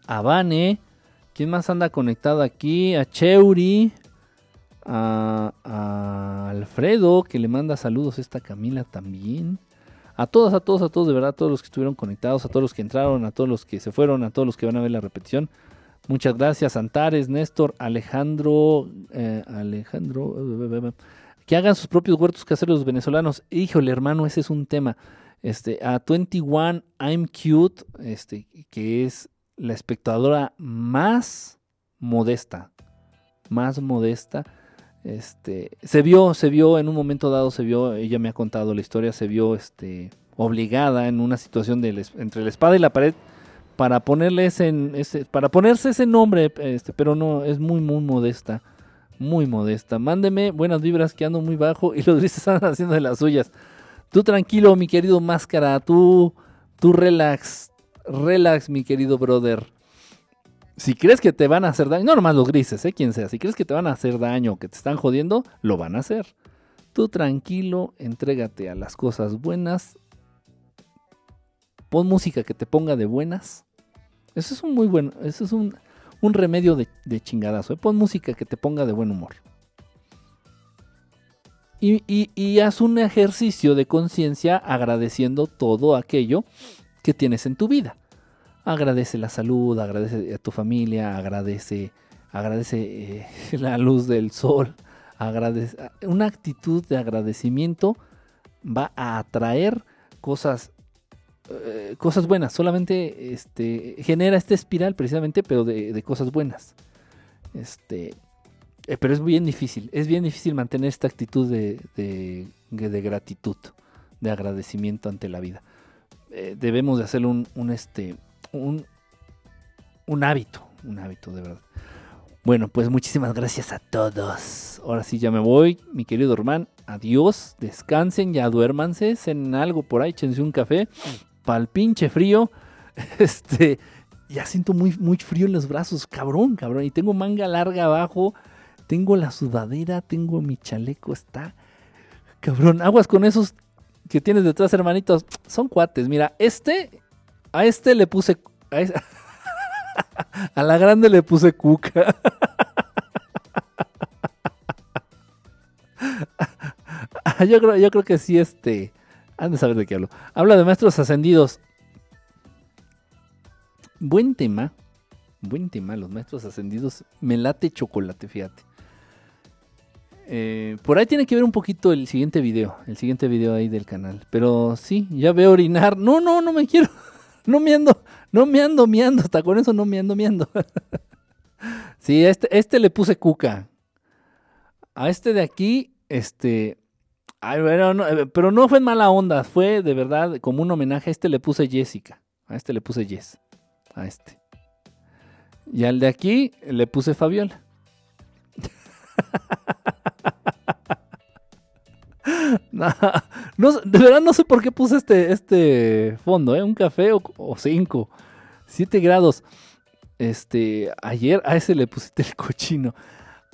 A Vane. ¿Quién más anda conectado aquí? A Cheuri a, Alfredo, que le manda saludos esta Camila también. A todos, a todos, a todos, de verdad, a todos los que estuvieron conectados, a todos los que entraron, a todos los que se fueron, a todos los que van a ver la repetición. Muchas gracias, Antares, Néstor, Alejandro, eh, Alejandro, que hagan sus propios huertos caseros los venezolanos. Híjole, hermano, ese es un tema. Este, a 21 I'm Cute, este, que es la espectadora más modesta, más modesta este, se vio, se vio en un momento dado, se vio, ella me ha contado la historia, se vio este, obligada en una situación de entre la espada y la pared para ponerle ese, para ponerse ese nombre, este, pero no, es muy, muy modesta, muy modesta. Mándeme buenas vibras que ando muy bajo y los grises están haciendo de las suyas. Tú tranquilo, mi querido máscara, tú, tú relax, relax, mi querido brother si crees que te van a hacer daño, no nomás los grises, ¿eh? quien sea, si crees que te van a hacer daño, que te están jodiendo, lo van a hacer. Tú tranquilo, entrégate a las cosas buenas. Pon música que te ponga de buenas. Eso es un muy buen, eso es un, remedio de, chingadazo. ¿eh? Pon música que te ponga de buen humor. Y, y haz un ejercicio de conciencia agradeciendo todo aquello que tienes en tu vida agradece la salud, agradece a tu familia, agradece, agradece eh, la luz del sol, agradece, una actitud de agradecimiento va a atraer cosas eh, cosas buenas, solamente este, genera esta espiral precisamente, pero de, cosas buenas. Este, eh, pero es bien difícil, es bien difícil mantener esta actitud de, de, gratitud, de agradecimiento ante la vida. debemos de hacer un, un, este, un, un hábito, un hábito de verdad. Bueno, pues muchísimas gracias a todos. Ahora sí ya me voy, mi querido hermano. Adiós, descansen, ya duérmanse, en algo por ahí, échense un café. Pa'l pinche frío. Este, ya siento muy, muy frío en los brazos, cabrón, cabrón. Y tengo manga larga abajo, tengo la sudadera, tengo mi chaleco, está cabrón. Aguas con esos que tienes detrás, hermanitos. Son cuates. Mira, este a este le puse. A, la grande le puse cuca. yo, creo, yo creo que sí, este. Han de saber de qué hablo. Habla de maestros ascendidos. Buen tema. Buen tema, los maestros ascendidos. Me late chocolate, fíjate. Eh, por ahí tiene que ver un poquito el siguiente video. El siguiente video ahí del canal. Pero sí, ya veo orinar. No, no, no me quiero. No me ando, no me ando miando, hasta con eso no me ando miando. sí, este, este le puse cuca. A este de aquí, este, Ay, bueno, no, eh, pero no fue en mala onda, fue de verdad como un homenaje. A este le puse Jessica, a este le puse Jess, a este. Y al de aquí le puse Fabiola. De verdad no sé por qué puse este, este fondo, ¿eh? Un café o, o cinco. Siete grados. Este, ayer, a ese le pusiste el cochino.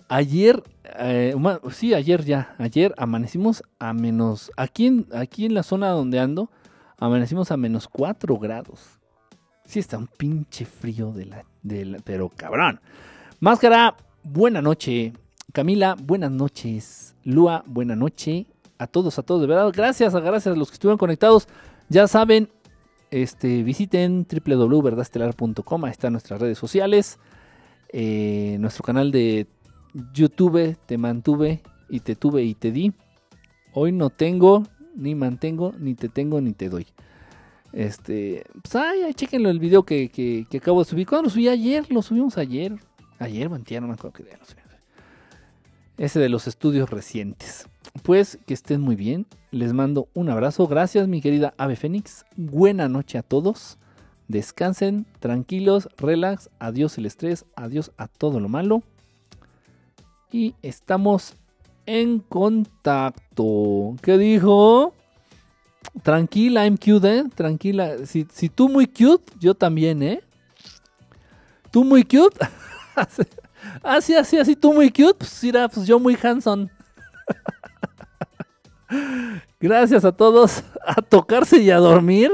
Ayer, eh, sí, ayer ya. Ayer amanecimos a menos. Aquí en, aquí en la zona donde ando, amanecimos a menos 4 grados. Sí, está un pinche frío de la- Pero cabrón. Máscara, buena noche. Camila, buenas noches. Lua, buena noche. A todos, a todos, de verdad. Gracias, gracias a los que estuvieron conectados. Ya saben, este, visiten www.verdadestelar.com. Ahí están nuestras redes sociales. eh, nuestro canal de YouTube, te mantuve y te tuve y te di. Hoy no tengo, ni mantengo, ni te tengo, ni te doy. Este, pues ay, ay, chequenlo el video que, que- que acabo de subir. ¿Cuándo lo subí? Ayer, lo subimos ayer. Ayer, antier, no me acuerdo qué día lo subí. Ese de los estudios recientes. Pues que estén muy bien. Les mando un abrazo. Gracias, mi querida Ave Fénix. Buena noche a todos. Descansen, tranquilos, relax. Adiós el estrés. Adiós a todo lo malo. Y estamos en contacto. ¿Qué dijo? Tranquila, I'm cute, ¿eh? Tranquila. Si, si tú muy cute, yo también, ¿eh? Tú muy cute. así, así, así, tú muy cute. Pues mira, pues yo muy handsome. Gracias a todos. A tocarse y a dormir.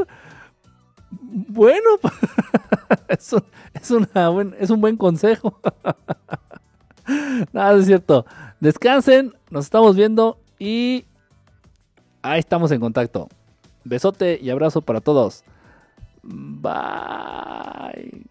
Bueno, es un, es una buen- es un buen consejo. Nada, es cierto. Descansen, nos estamos viendo y ahí estamos en contacto. Besote y abrazo para todos. Bye.